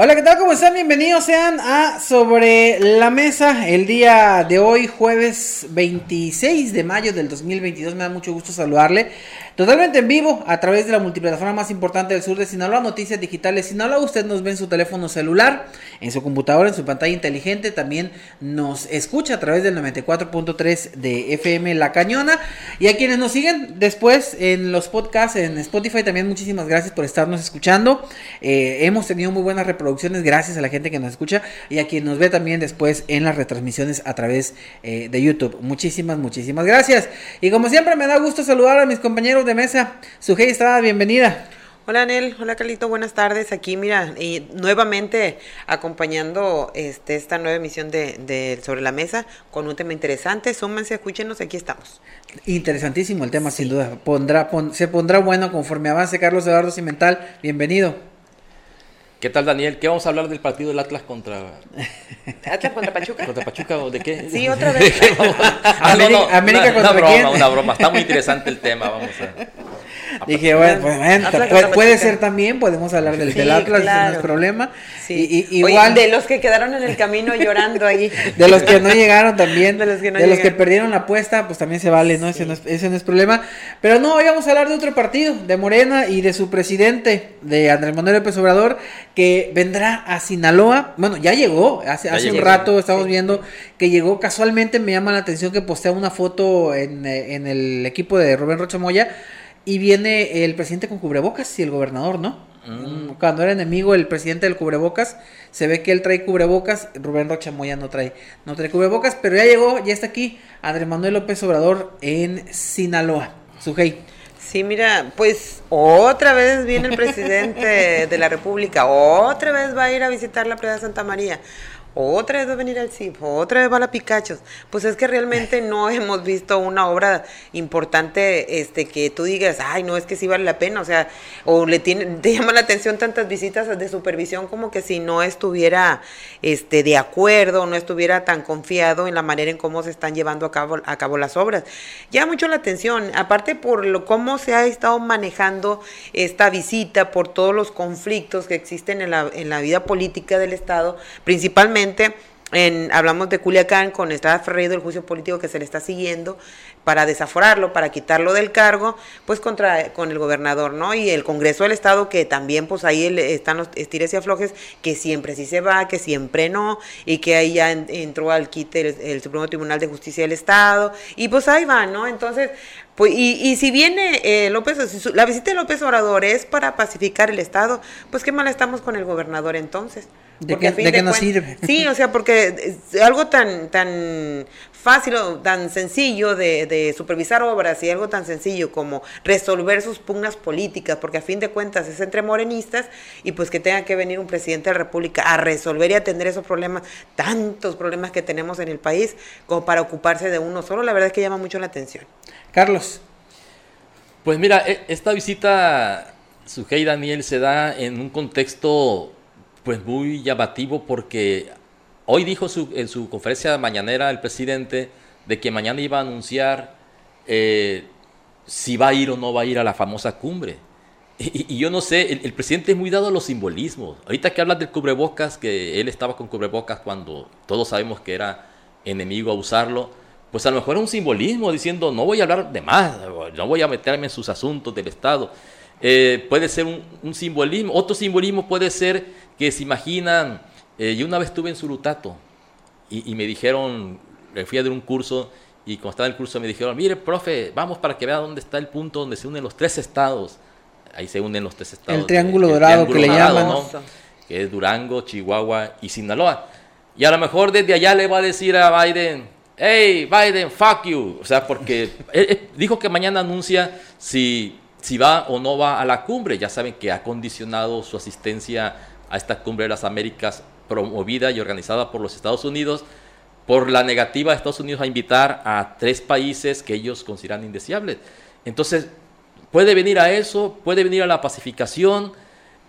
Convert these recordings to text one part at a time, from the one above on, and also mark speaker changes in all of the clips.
Speaker 1: Hola, ¿qué tal? ¿Cómo están? Bienvenidos sean a Sobre la Mesa el día de hoy, jueves 26 de mayo del 2022. Me da mucho gusto saludarle. Totalmente en vivo a través de la multiplataforma más importante del sur de Sinaloa, Noticias Digitales Sinaloa. Usted nos ve en su teléfono celular, en su computadora, en su pantalla inteligente. También nos escucha a través del 94.3 de FM La Cañona. Y a quienes nos siguen después en los podcasts, en Spotify, también muchísimas gracias por estarnos escuchando. Eh, hemos tenido muy buenas reproducciones gracias a la gente que nos escucha y a quien nos ve también después en las retransmisiones a través eh, de YouTube. Muchísimas, muchísimas gracias. Y como siempre me da gusto saludar a mis compañeros de mesa. Sujei Estrada, bienvenida.
Speaker 2: Hola Anel, hola Carlito, buenas tardes. Aquí, mira, y nuevamente acompañando este, esta nueva emisión de, Sobre la Mesa con un tema interesante. Súmense, escúchenos, aquí estamos.
Speaker 1: Interesantísimo el tema, sin duda. Pondrá, se pondrá bueno conforme avance. Carlos Eduardo Cimental, bienvenido.
Speaker 3: ¿Qué tal, Daniel? ¿Qué vamos a hablar del partido del Atlas contra.
Speaker 2: ¿Atlas contra Pachuca?
Speaker 3: ¿Contra Pachuca o de qué?
Speaker 2: Sí, otra vez.
Speaker 1: Ah, América, contra
Speaker 3: una
Speaker 1: quién?
Speaker 3: broma, una broma. Está muy interesante el tema, vamos a.
Speaker 1: Dije, bueno, pues, puede, ser también, podemos hablar del, del Atlas, no es problema.
Speaker 2: Sí. Y, igual de los que quedaron en el camino llorando ahí.
Speaker 1: De los que no llegaron también, de los que, no de los que perdieron la apuesta, pues también se vale, ¿no? Ese, no es, ese no es problema. Pero no, hoy vamos a hablar de otro partido, de Morena y de su presidente, de Andrés Manuel López Obrador, que vendrá a Sinaloa. Bueno, ya llegó, hace, hace un rato estamos viendo que llegó casualmente, me llama la atención que postea una foto en, eh, en el equipo de Rubén Rocha Moya y viene el presidente con cubrebocas y el gobernador, ¿no? Mm. Cuando era enemigo el presidente del cubrebocas, se ve que él trae cubrebocas, Rubén Rocha Moya no trae, no trae cubrebocas, pero ya llegó, ya está aquí Andrés Manuel López Obrador en Sinaloa. Sujei.
Speaker 2: Sí, mira, pues otra vez viene el presidente de la República, otra vez va a ir a visitar la playa de Santa María otra vez va a venir al CIP, otra vez va a la Picachos. Pues es que realmente no hemos visto una obra importante este que tú digas, ay, no, es que sí vale la pena, o sea, o le tiene, te llama la atención tantas visitas de supervisión como que si no estuviera este de acuerdo, no estuviera tan confiado en la manera en cómo se están llevando a cabo, a cabo las obras. Llama mucho la atención, aparte por lo, cómo se ha estado manejando esta visita, por todos los conflictos que existen en la, en la vida política del Estado, principalmente en, hablamos de Culiacán con Estrada Ferreiro, el juicio político que se le está siguiendo para desaforarlo, para quitarlo del cargo, pues contra con el gobernador, ¿no? Y el Congreso del Estado que también pues ahí están los estires y aflojes, que siempre sí se va, que siempre no, y que ahí ya entró al quite el, Supremo Tribunal de Justicia del Estado, y pues ahí va, ¿no? Entonces, pues, y, y si viene eh, López, la visita de López Obrador es para pacificar el Estado, pues qué mal estamos con el gobernador entonces.
Speaker 1: ¿De qué, de nos sirve?
Speaker 2: Sí, o sea, porque algo tan, tan fácil o tan sencillo de, supervisar obras y algo tan sencillo como resolver sus pugnas políticas, porque a fin de cuentas es entre morenistas y pues que tenga que venir un presidente de la República a resolver y atender esos problemas, tantos problemas que tenemos en el país, como para ocuparse de uno solo, la verdad es que llama mucho la atención.
Speaker 1: Carlos.
Speaker 3: Pues mira, e, esta visita, Sujei Daniel, se da en un contexto pues muy llamativo porque hoy dijo en su conferencia mañanera el presidente de que mañana iba a anunciar eh, si va a ir o no va a ir a la famosa cumbre. Y, yo no sé, el, presidente es muy dado a los simbolismos. Ahorita que hablas del cubrebocas, que él estaba con cubrebocas cuando todos sabemos que era enemigo a usarlo, pues a lo mejor es un simbolismo diciendo no voy a hablar de más, no voy a meterme en sus asuntos del Estado. Eh, puede ser un, simbolismo. Otro simbolismo puede ser que se imaginan, eh, yo una vez estuve en Surutato y, me dijeron, fui a dar un curso y cuando estaba en el curso me dijeron, mire, profe, vamos para que vea dónde está el punto donde se unen los tres estados. Ahí se unen los tres estados.
Speaker 1: El triángulo dorado que le llaman.
Speaker 3: Que es Durango, Chihuahua y Sinaloa. Y a lo mejor desde allá le va a decir a Biden, hey, Biden, fuck you. O sea, porque dijo que mañana anuncia si si va o no va a la cumbre. Ya saben que ha condicionado su asistencia a esta cumbre de las Américas promovida y organizada por los Estados Unidos por la negativa de Estados Unidos a invitar a tres países que ellos consideran indeseables. Entonces, puede venir a eso, puede venir a la pacificación,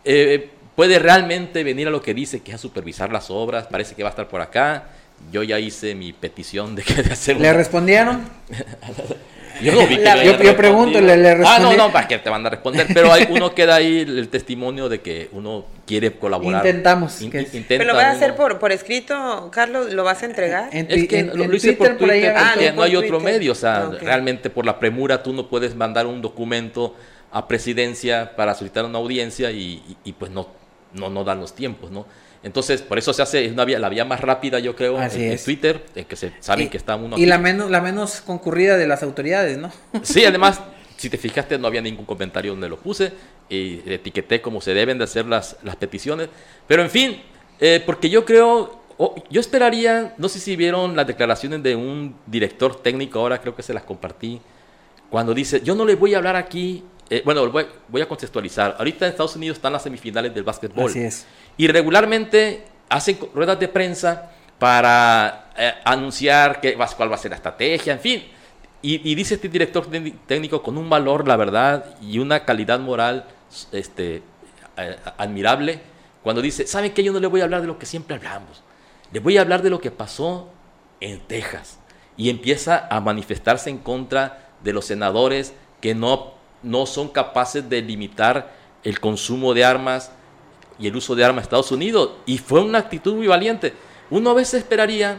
Speaker 3: eh, puede realmente venir a lo que dice, que es a supervisar las obras, parece que va a estar por acá. Yo ya hice mi petición de que de hacer
Speaker 1: ¿Le respondieron?
Speaker 3: Yo no vi que
Speaker 1: La-
Speaker 3: le
Speaker 1: yo- pregunto. ¿le- le
Speaker 3: Ah, no, no, para que te van a responder. Pero hay, uno queda ahí el testimonio de que uno quiere colaborar.
Speaker 1: Intentamos,
Speaker 3: In-
Speaker 1: que-
Speaker 3: intenta
Speaker 2: ¿Pero lo vas a hacer
Speaker 3: uno-
Speaker 2: por, por escrito, Carlos? ¿Lo vas a entregar?
Speaker 1: En,
Speaker 3: Es que
Speaker 1: en-
Speaker 3: lo,
Speaker 1: en
Speaker 3: lo hice por
Speaker 1: por ahí
Speaker 3: Twitter
Speaker 2: Ah,
Speaker 3: porque
Speaker 2: no,
Speaker 3: no
Speaker 2: por
Speaker 3: hay otro medio. O sea,
Speaker 2: Ah,
Speaker 3: realmente por la premura tú no puedes mandar un documento a presidencia para solicitar una audiencia y, y- y, pues no, no, no dan los tiempos, ¿no? Entonces, por eso se hace es una vía, la vía más rápida, yo creo,
Speaker 1: Así
Speaker 3: en. Twitter, en que se saben
Speaker 1: y-
Speaker 3: que está uno
Speaker 1: Y la menos, la menos concurrida de las autoridades, ¿no?
Speaker 3: Sí, además, si te fijaste, no había ningún comentario donde lo puse. Y etiqueté como se deben de hacer las, las peticiones. Pero en fin, eh, porque yo creo, o- yo esperaría, no sé si vieron las declaraciones de un director técnico, ahora creo que se las compartí, cuando dice, yo no les voy a hablar aquí, eh, bueno, voy, voy a contextualizar. Ahorita en Estados Unidos están las semifinales del básquetbol.
Speaker 1: Así es.
Speaker 3: Y regularmente hacen ruedas de prensa para eh, anunciar va- cuál va a ser la estrategia, en fin. Y, dice este director técni- técnico con un valor, la verdad, y una calidad moral este, admirable, cuando dice, ¿saben qué? Yo no le voy a hablar de lo que siempre hablamos. Le voy a hablar de lo que pasó en Texas. Y empieza a manifestarse en contra de los senadores que no, no son capaces de limitar el consumo de armas y el uso de armas en Estados Unidos. Y fue una actitud muy valiente. Uno a veces esperaría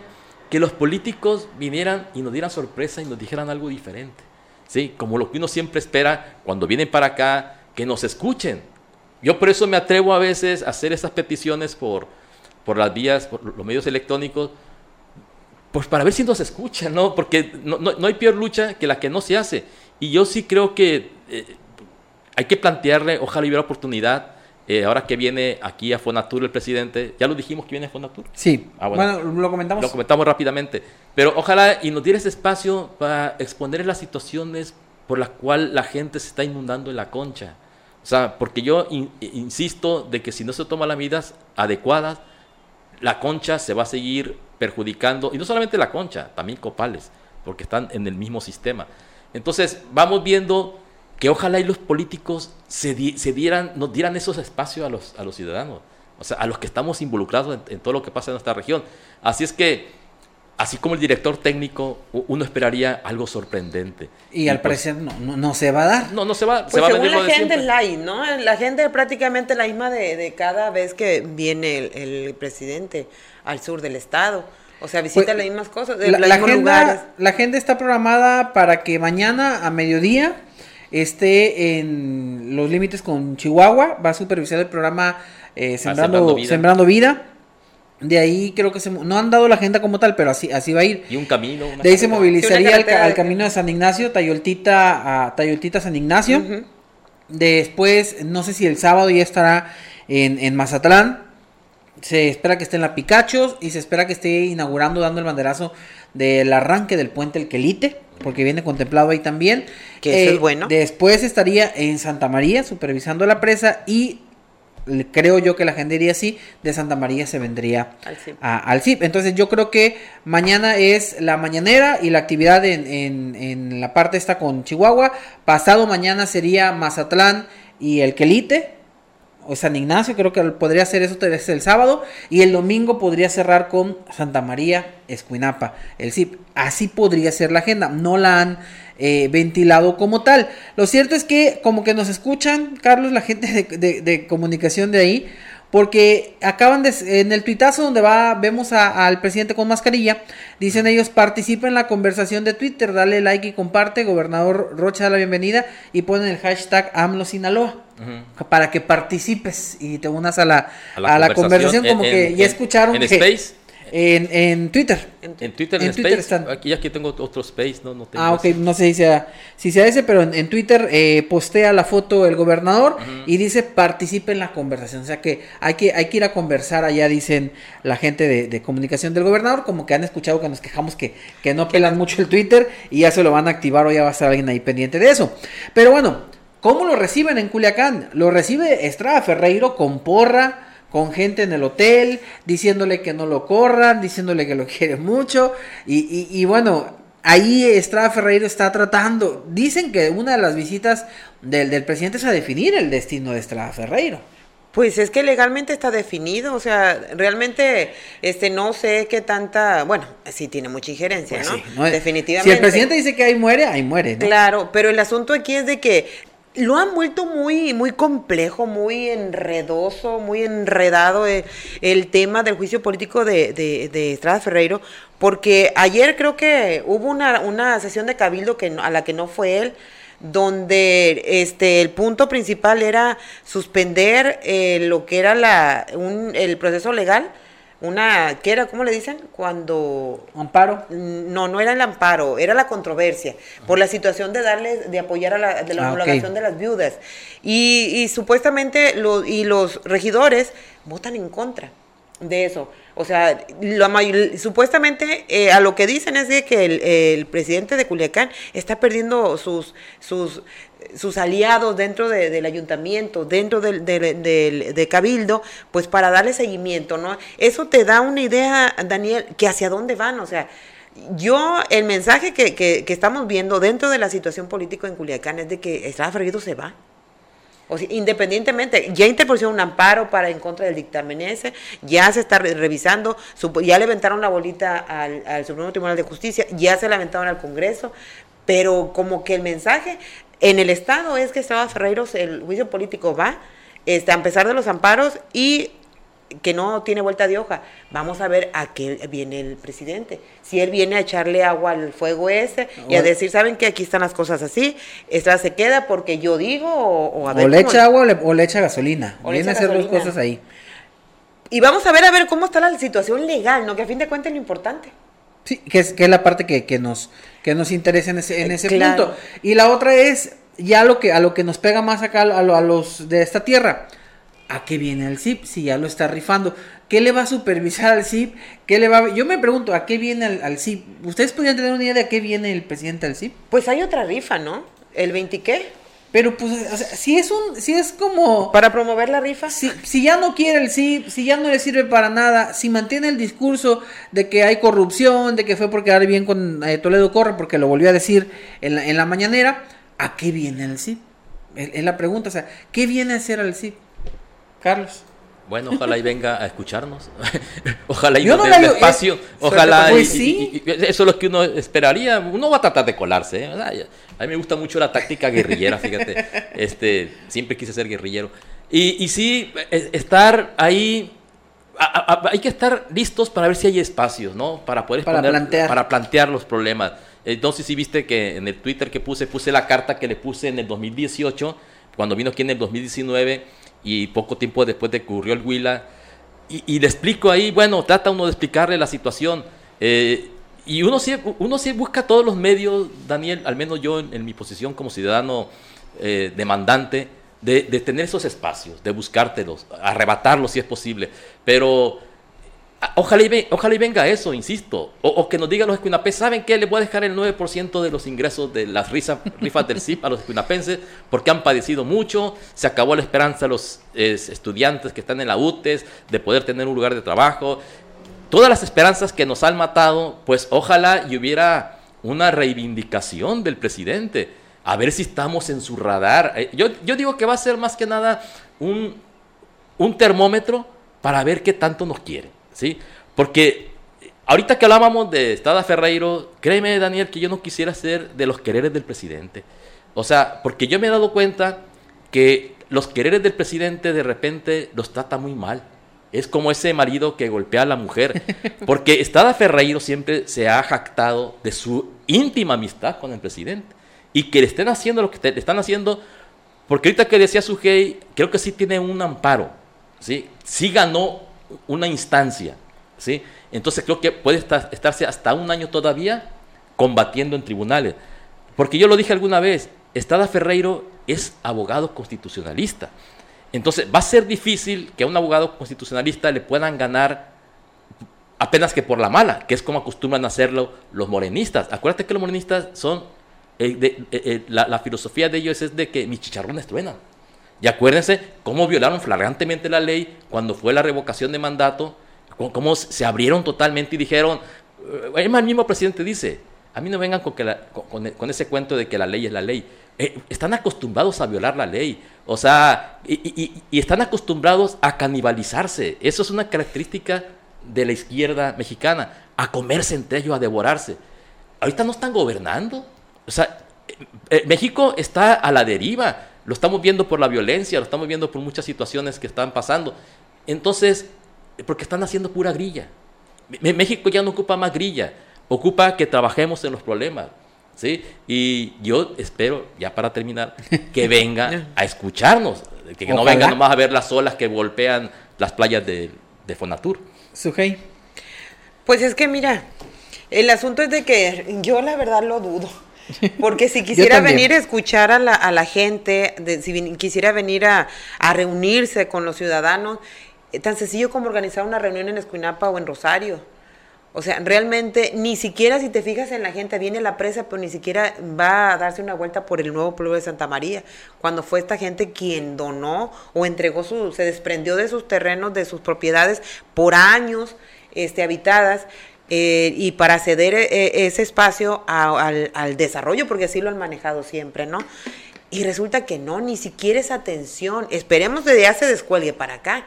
Speaker 3: que los políticos vinieran y nos dieran sorpresa y nos dijeran algo diferente. ¿Sí? Como lo que uno siempre espera cuando vienen para acá, que nos escuchen. Yo por eso me atrevo a veces a hacer esas peticiones por, por las vías, por los medios electrónicos, pues para ver si nos escuchan, ¿no? Porque no, no- no hay peor lucha que la que no se hace. Y yo sí creo que eh, hay que plantearle, ojalá hubiera oportunidad, eh, ahora que viene aquí a Fonatur el presidente, ya lo dijimos que viene a Fonatur.
Speaker 1: Sí.
Speaker 3: Ah, bueno.
Speaker 1: bueno. lo comentamos.
Speaker 3: Lo comentamos rápidamente. Pero ojalá y nos diera ese espacio para exponer las situaciones por las cuales la gente se está inundando en la concha. O sea, porque yo in- insisto de que si no se toman las medidas adecuadas, la concha se va a seguir perjudicando. Y no solamente la concha, también copales, porque están en el mismo sistema. Entonces, vamos viendo que ojalá y los políticos se, di- se dieran, nos dieran esos espacios a los, a los ciudadanos, o sea, a los que estamos involucrados en, en todo lo que pasa en nuestra región. Así es que, así como el director técnico, uno esperaría algo sorprendente.
Speaker 1: Y al
Speaker 3: pues,
Speaker 1: parecer no, no, no se va a dar.
Speaker 3: No, no se va,
Speaker 2: Pues
Speaker 3: se va a
Speaker 2: según
Speaker 3: venir
Speaker 2: la gente es la ¿no? La gente es prácticamente la misma de, de cada vez que viene el, el presidente al sur del estado. O sea, visita
Speaker 1: Pues,
Speaker 2: las mismas cosas,
Speaker 1: La,
Speaker 2: los
Speaker 1: la
Speaker 2: mismos lugares.
Speaker 1: agenda, la agenda está programada para que mañana a mediodía esté en los límites con Chihuahua. Va a supervisar el programa eh, Sembrando,
Speaker 3: Sembrando Vida.
Speaker 1: Sembrando Vida. De ahí creo que se, no han dado la agenda como tal, pero así, así va a ir.
Speaker 3: Y un camino. una
Speaker 1: De ahí se movilizaría al, al camino de San Ignacio, Tayoltita a Tayoltita San Ignacio. Después, no sé si el sábado ya estará en, en Mazatlán. Se espera que esté en la Picachos y se espera que esté inaugurando, dando el banderazo del arranque del puente El Quelite, porque viene contemplado ahí también. Eh,
Speaker 2: Que eso es bueno.
Speaker 1: Después estaría en Santa María supervisando la presa y creo yo que la gente diría así, de Santa María se vendría
Speaker 2: Al CIP.
Speaker 1: a- al CIP. Entonces yo creo que mañana es la mañanera y la actividad en, en- en la parte esta con Chihuahua. Pasado mañana sería Mazatlán y el Quelite. O San Ignacio, creo que podría ser eso es el sábado. Y el domingo podría cerrar con Santa María, Escuinapa, el CIP. Así podría ser la agenda. No la han eh, ventilado como tal. Lo cierto es que como que nos escuchan, Carlos, la gente de comunicación de ahí, porque acaban de, en el tuitazo donde va, vemos al presidente con mascarilla, dicen ellos, participa en la conversación de Twitter, dale like y comparte, gobernador Rocha da la bienvenida y ponen el hashtag AMLO Sinaloa. Para que participes y te unas a la,
Speaker 3: A la
Speaker 1: a la conversación, como
Speaker 3: en-
Speaker 1: que
Speaker 3: en-
Speaker 1: ya escucharon
Speaker 3: en
Speaker 1: que
Speaker 3: Space.
Speaker 1: En, en Twitter.
Speaker 3: En Twitter,
Speaker 1: En
Speaker 3: en,
Speaker 1: Twitter
Speaker 3: Space.
Speaker 1: están.
Speaker 3: Aquí, aquí tengo otro Space, no, no tengo
Speaker 1: Ah, ok,
Speaker 3: ese.
Speaker 1: no sé si sea, si sea ese, pero en, en Twitter eh, postea la foto el gobernador y dice participe en la conversación. O sea que hay que, hay que ir a conversar allá, dicen la gente de, de comunicación del gobernador, como que han escuchado que nos quejamos que, que no pelan mucho el Twitter y ya se lo van a activar o ya va a estar alguien ahí pendiente de eso. Pero bueno, ¿Cómo lo reciben en Culiacán? Lo recibe Estrada Ferreiro con porra, con gente en el hotel, diciéndole que no lo corran, diciéndole que lo quiere mucho. Y, y, bueno, ahí Estrada Ferreiro está tratando. Dicen que una de las visitas del, del presidente es a definir el destino de Estrada Ferreiro.
Speaker 2: Pues es que legalmente está definido, o sea, realmente este no sé qué tanta, bueno, sí tiene mucha injerencia, pues ¿no? Definitivamente.
Speaker 1: Si el presidente dice que ahí muere, ahí muere,
Speaker 2: ¿no? Claro, pero el asunto aquí es de que lo han vuelto muy, muy complejo, muy enredoso, muy enredado eh, el, tema del juicio político de, de, Estrada Ferreiro, porque ayer creo que hubo una, una sesión de cabildo que, a la que no fue él, donde este el punto principal era suspender eh, lo que era la, un, el proceso legal una, ¿qué era? ¿Cómo le dicen? Cuando...
Speaker 1: ¿Amparo?
Speaker 2: No, no era el amparo, era la controversia, por la situación de darle, de apoyar a la, de la ah, homologación de las viudas. Y, y supuestamente, lo, y los regidores votan en contra de eso. O sea, la supuestamente eh, a lo que dicen es de que el, el, presidente de Culiacán está perdiendo sus, sus sus aliados dentro del ayuntamiento, dentro del, de Cabildo, pues para darle seguimiento, ¿no? Eso te da una idea, Daniel, que hacia dónde van, o sea, yo, el mensaje que, que, estamos viendo dentro de la situación política en Culiacán es de que Estrada Ferreiro se va. O sea, independientemente, ya interpuso un amparo para en contra del dictamen ese, ya se está revisando, ya le aventaron la bolita al, al Supremo Tribunal de Justicia, ya se la aventaron al Congreso, pero como que el mensaje en el Estado es que Estrada Ferreiros, el juicio político va, este, a pesar de los amparos y que no tiene vuelta de hoja. Vamos a ver a qué viene el presidente. Si él viene a echarle agua al fuego ese y a decir, ¿saben que aquí están las cosas así? Estrada se queda porque yo digo o, a ver.
Speaker 1: O le echa agua o le, echa gasolina. O viene a hacer dos cosas ahí.
Speaker 2: Y vamos a ver a ver cómo está la situación legal, ¿no? Que a fin de cuentas es lo importante.
Speaker 1: Sí, que es, que es la parte que, que nos, que nos interesa en ese, en ese punto. Y la otra es ya lo que, a lo que nos pega más acá a, a los de esta tierra. ¿A qué viene el CIP si ya lo está rifando? ¿Qué le va a supervisar al CIP? ¿Qué le va Yo me pregunto, ¿a qué viene al, CIP? ¿Ustedes podrían tener una idea de a qué viene el presidente al CIP?
Speaker 2: Pues hay otra rifa, ¿no? ¿El 20 qué?
Speaker 1: Pero pues, o sea, si es un, si es como...
Speaker 2: Para promover la rifa.
Speaker 1: Si, si ya no quiere el sí, si ya no le sirve para nada, si mantiene el discurso de que hay corrupción, de que fue por quedar bien con eh, Toledo Corre, porque lo volvió a decir en la, en la mañanera, ¿a qué viene el sí? Es, la pregunta, o sea, ¿qué viene a hacer el sí? Carlos.
Speaker 3: Bueno, ojalá y venga a escucharnos. ojalá y nos dé espacio. Ojalá pues y, eso es lo que uno esperaría. Uno va a tratar de colarse. ¿eh? A mí me gusta mucho la táctica guerrillera, fíjate. Este, siempre quise ser guerrillero. Y, y sí, e, estar ahí hay que estar listos para ver si hay espacios, ¿no? Para poder
Speaker 1: para plantear.
Speaker 3: para plantear los problemas. Entonces, si viste que en el Twitter que puse, puse la carta que le puse en el 2018, cuando vino aquí en el 2019 y poco tiempo después de que ocurrió el Huila. Y, le explico ahí, bueno, trata uno de explicarle la situación. Eh, y uno sí, uno sí busca todos los medios, Daniel, al menos yo en, mi posición como ciudadano eh, demandante, de, de, tener esos espacios, de buscártelos, arrebatarlos si es posible. Pero Ojalá y, ojalá venga eso, insisto. O, que nos digan los escuinapes, ¿saben qué? Les voy a dejar el 9% de los ingresos de las rifas del CIP a los escuinapenses porque han padecido mucho, se acabó la esperanza de los estudiantes que están en la UTES de poder tener un lugar de trabajo. Todas las esperanzas que nos han matado, pues ojalá y hubiera una reivindicación del presidente, a ver si estamos en su radar. Eh, yo, yo digo que va a ser más que nada un, un termómetro para ver qué tanto nos quiere. ¿Sí? Porque ahorita que hablábamos de Estada Ferreiro, créeme, Daniel, que yo no quisiera ser de los quereres del presidente. O sea, porque yo me he dado cuenta que los quereres del presidente de repente los trata muy mal. Es como ese marido que golpea a la mujer. Porque Estada Ferreiro siempre se ha jactado de su íntima amistad con el presidente. Y que le estén haciendo lo que le están haciendo. Porque ahorita que decía Sujei, creo que sí tiene un amparo. ¿sí? sí ganó una instancia, ¿sí? Entonces creo que puede estar, estarse hasta un año todavía combatiendo en tribunales. Porque yo lo dije alguna vez, Estada Ferreiro es abogado constitucionalista. Entonces va a ser difícil que a un abogado constitucionalista le puedan ganar apenas que por la mala, que es como acostumbran hacerlo los morenistas. Acuérdate que los morenistas son eh, la, filosofía de ellos es de que mis chicharrones truenan. Y acuérdense cómo violaron flagrantemente la ley cuando fue la revocación de mandato, cómo, se abrieron totalmente y dijeron, el mismo presidente dice, a mí no vengan con, ese cuento de que la ley es la ley. están acostumbrados a violar la ley, o sea, y, y, están acostumbrados a canibalizarse. Eso es una característica de la izquierda mexicana, a comerse entre ellos, a devorarse. Ahorita no están gobernando. O sea, eh, eh, México está a la deriva. Lo estamos viendo por la violencia, lo estamos viendo por muchas situaciones que están pasando. Entonces, porque están haciendo pura grilla. México ya no ocupa más grilla, ocupa que trabajemos en los problemas. ¿sí? Y yo espero, ya para terminar, que venga a escucharnos, que, no venga nomás a ver las olas que golpean las playas de, de Fonatur.
Speaker 1: Sujei.
Speaker 2: Pues es que mira, el asunto es de que yo la verdad lo dudo. Porque si quisiera venir a escuchar a la, a la gente, de, si quisiera venir a, a, reunirse con los ciudadanos, eh, tan sencillo como organizar una reunión en Escuinapa o en Rosario. O sea, realmente ni siquiera si te fijas en la gente, viene la presa, pero ni siquiera va a darse una vuelta por el nuevo pueblo de Santa María, cuando fue esta gente quien donó o entregó su, se desprendió de sus terrenos, de sus propiedades por años este, habitadas. Eh, y para ceder eh, ese espacio al, al desarrollo, porque así lo han manejado siempre, ¿no? Y resulta que no, ni siquiera esa atención. Esperemos que ya se descuelgue para acá.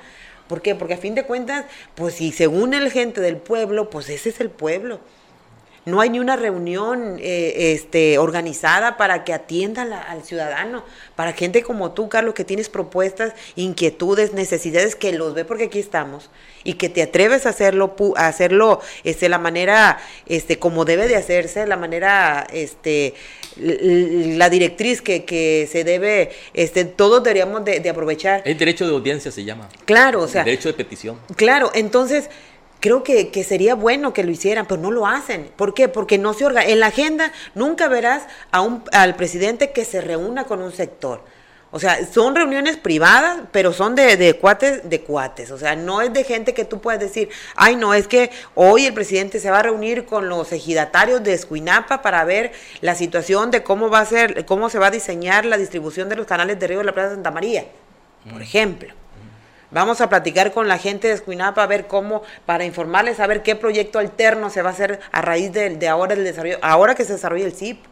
Speaker 2: ¿Por qué? Porque a fin de cuentas, pues si según el gente del pueblo, pues ese es el pueblo. No hay ni una reunión eh, este, organizada para que atienda al ciudadano, para gente como tú, Carlos, que tienes propuestas, inquietudes, necesidades, que los ve porque aquí estamos y que te atreves a hacerlo, a hacerlo este, la manera este, como debe de hacerse, la manera, este, la directriz que, que se debe, este, todos deberíamos de, de aprovechar.
Speaker 3: El derecho de audiencia se llama.
Speaker 2: Claro, o sea.
Speaker 3: El derecho de petición.
Speaker 2: Claro, entonces creo que, sería bueno que lo hicieran, pero no lo hacen. ¿Por qué? Porque no se organiza. En la agenda nunca verás a un, al presidente que se reúna con un sector. O sea, son reuniones privadas, pero son de, de, cuates de cuates. O sea, no es de gente que tú puedas decir, ay, no, es que hoy el presidente se va a reunir con los ejidatarios de Escuinapa para ver la situación de cómo va a ser, cómo se va a diseñar la distribución de los canales de río de la Plaza Santa María, por mm. ejemplo. Vamos a platicar con la gente de Escuinapa a ver cómo, para informarles a ver qué proyecto alterno se va a hacer a raíz de, ahora el desarrollo, ahora que se desarrolla el CIP.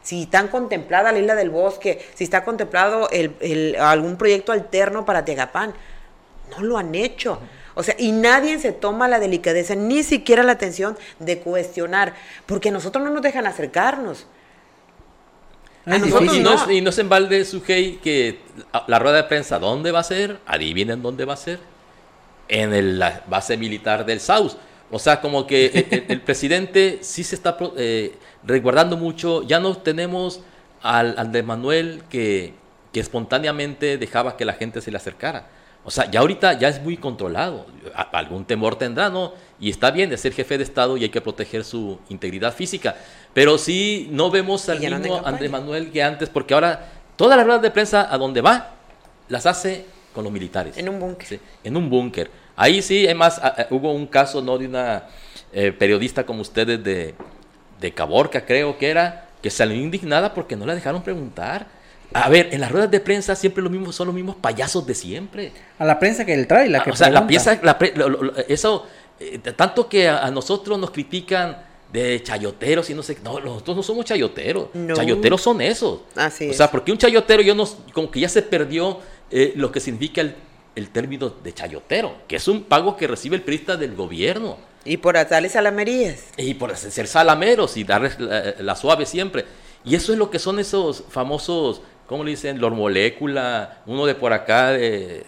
Speaker 2: Si están contemplada la isla del bosque, si está contemplado el, algún proyecto alterno para Tegapán. No lo han hecho. O sea, y nadie se toma la delicadeza, ni siquiera la atención de cuestionar, porque nosotros no nos dejan acercarnos.
Speaker 3: Ah, y, no, y, no, se embalde su que la rueda de prensa, ¿dónde va a ser? Adivinen dónde va a ser. En la base militar del Saus. O sea, como que el, presidente sí se está eh, resguardando mucho. Ya no tenemos al, de Manuel que, que espontáneamente dejaba que la gente se le acercara. O sea, ya ahorita ya es muy controlado. Algún temor tendrá, ¿no? Y está bien de ser jefe de Estado y hay que proteger su integridad física. Pero sí no vemos al mismo Andrés Manuel que antes, porque ahora todas las ruedas de prensa a donde va, las hace con los militares.
Speaker 2: En un búnker.
Speaker 3: en un búnker. Ahí sí, además, hubo un caso, ¿no? De una eh, periodista como ustedes de, de Caborca, creo que era, que salió indignada porque no la dejaron preguntar. A ver, en las ruedas de prensa siempre lo mismo, son los mismos payasos de siempre.
Speaker 1: A la prensa que él trae, la que
Speaker 3: O sea, la pieza, eso, eh, tanto que a, nosotros nos critican de chayoteros y no sé, no, nosotros no somos chayoteros. Chayoteros son esos.
Speaker 2: Así
Speaker 3: o sea, porque un chayotero yo no, como que ya se perdió eh, lo que significa el, el, término de chayotero, que es un pago que recibe el periodista del gobierno.
Speaker 2: Y por darle salamerías.
Speaker 3: Y por ser salameros y darles la suave siempre. Y eso es lo que son esos famosos ¿cómo le dicen? Lor Molécula, uno de por acá, de,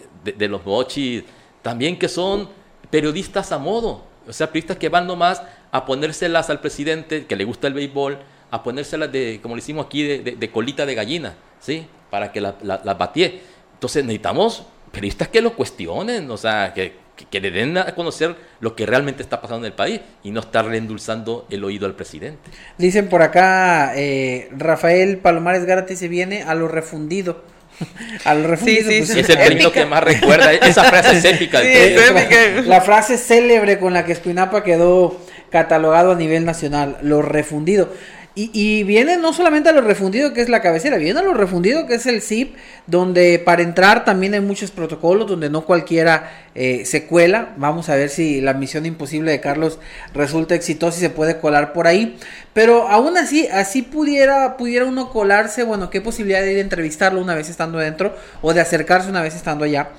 Speaker 3: los Mochis, también que son periodistas a modo, o sea, periodistas que van nomás a ponérselas al presidente, que le gusta el béisbol, a ponérselas de, como le hicimos aquí, de, colita de gallina, ¿sí? Para que las la, batee. Entonces necesitamos periodistas que lo cuestionen, o sea, que, que, le den a conocer lo que realmente está pasando en el país y no estarle endulzando el oído al presidente.
Speaker 1: Dicen por acá, eh, Rafael Palomares Gárate se viene a lo refundido. a lo refundido.
Speaker 3: Pues, es el término que más recuerda. Esa frase es épica.
Speaker 1: La, frase célebre con la que Espinapa quedó catalogado a nivel nacional, lo refundido. Y, viene no solamente a lo refundido que es la cabecera, viene a lo refundido que es el zip, donde para entrar también hay muchos protocolos, donde no cualquiera eh, se cuela. Vamos a ver si la misión imposible de Carlos resulta exitosa y se puede colar por ahí. Pero aún así, así pudiera, pudiera uno colarse, bueno, qué posibilidad de ir a entrevistarlo una vez estando dentro o de acercarse una vez estando allá.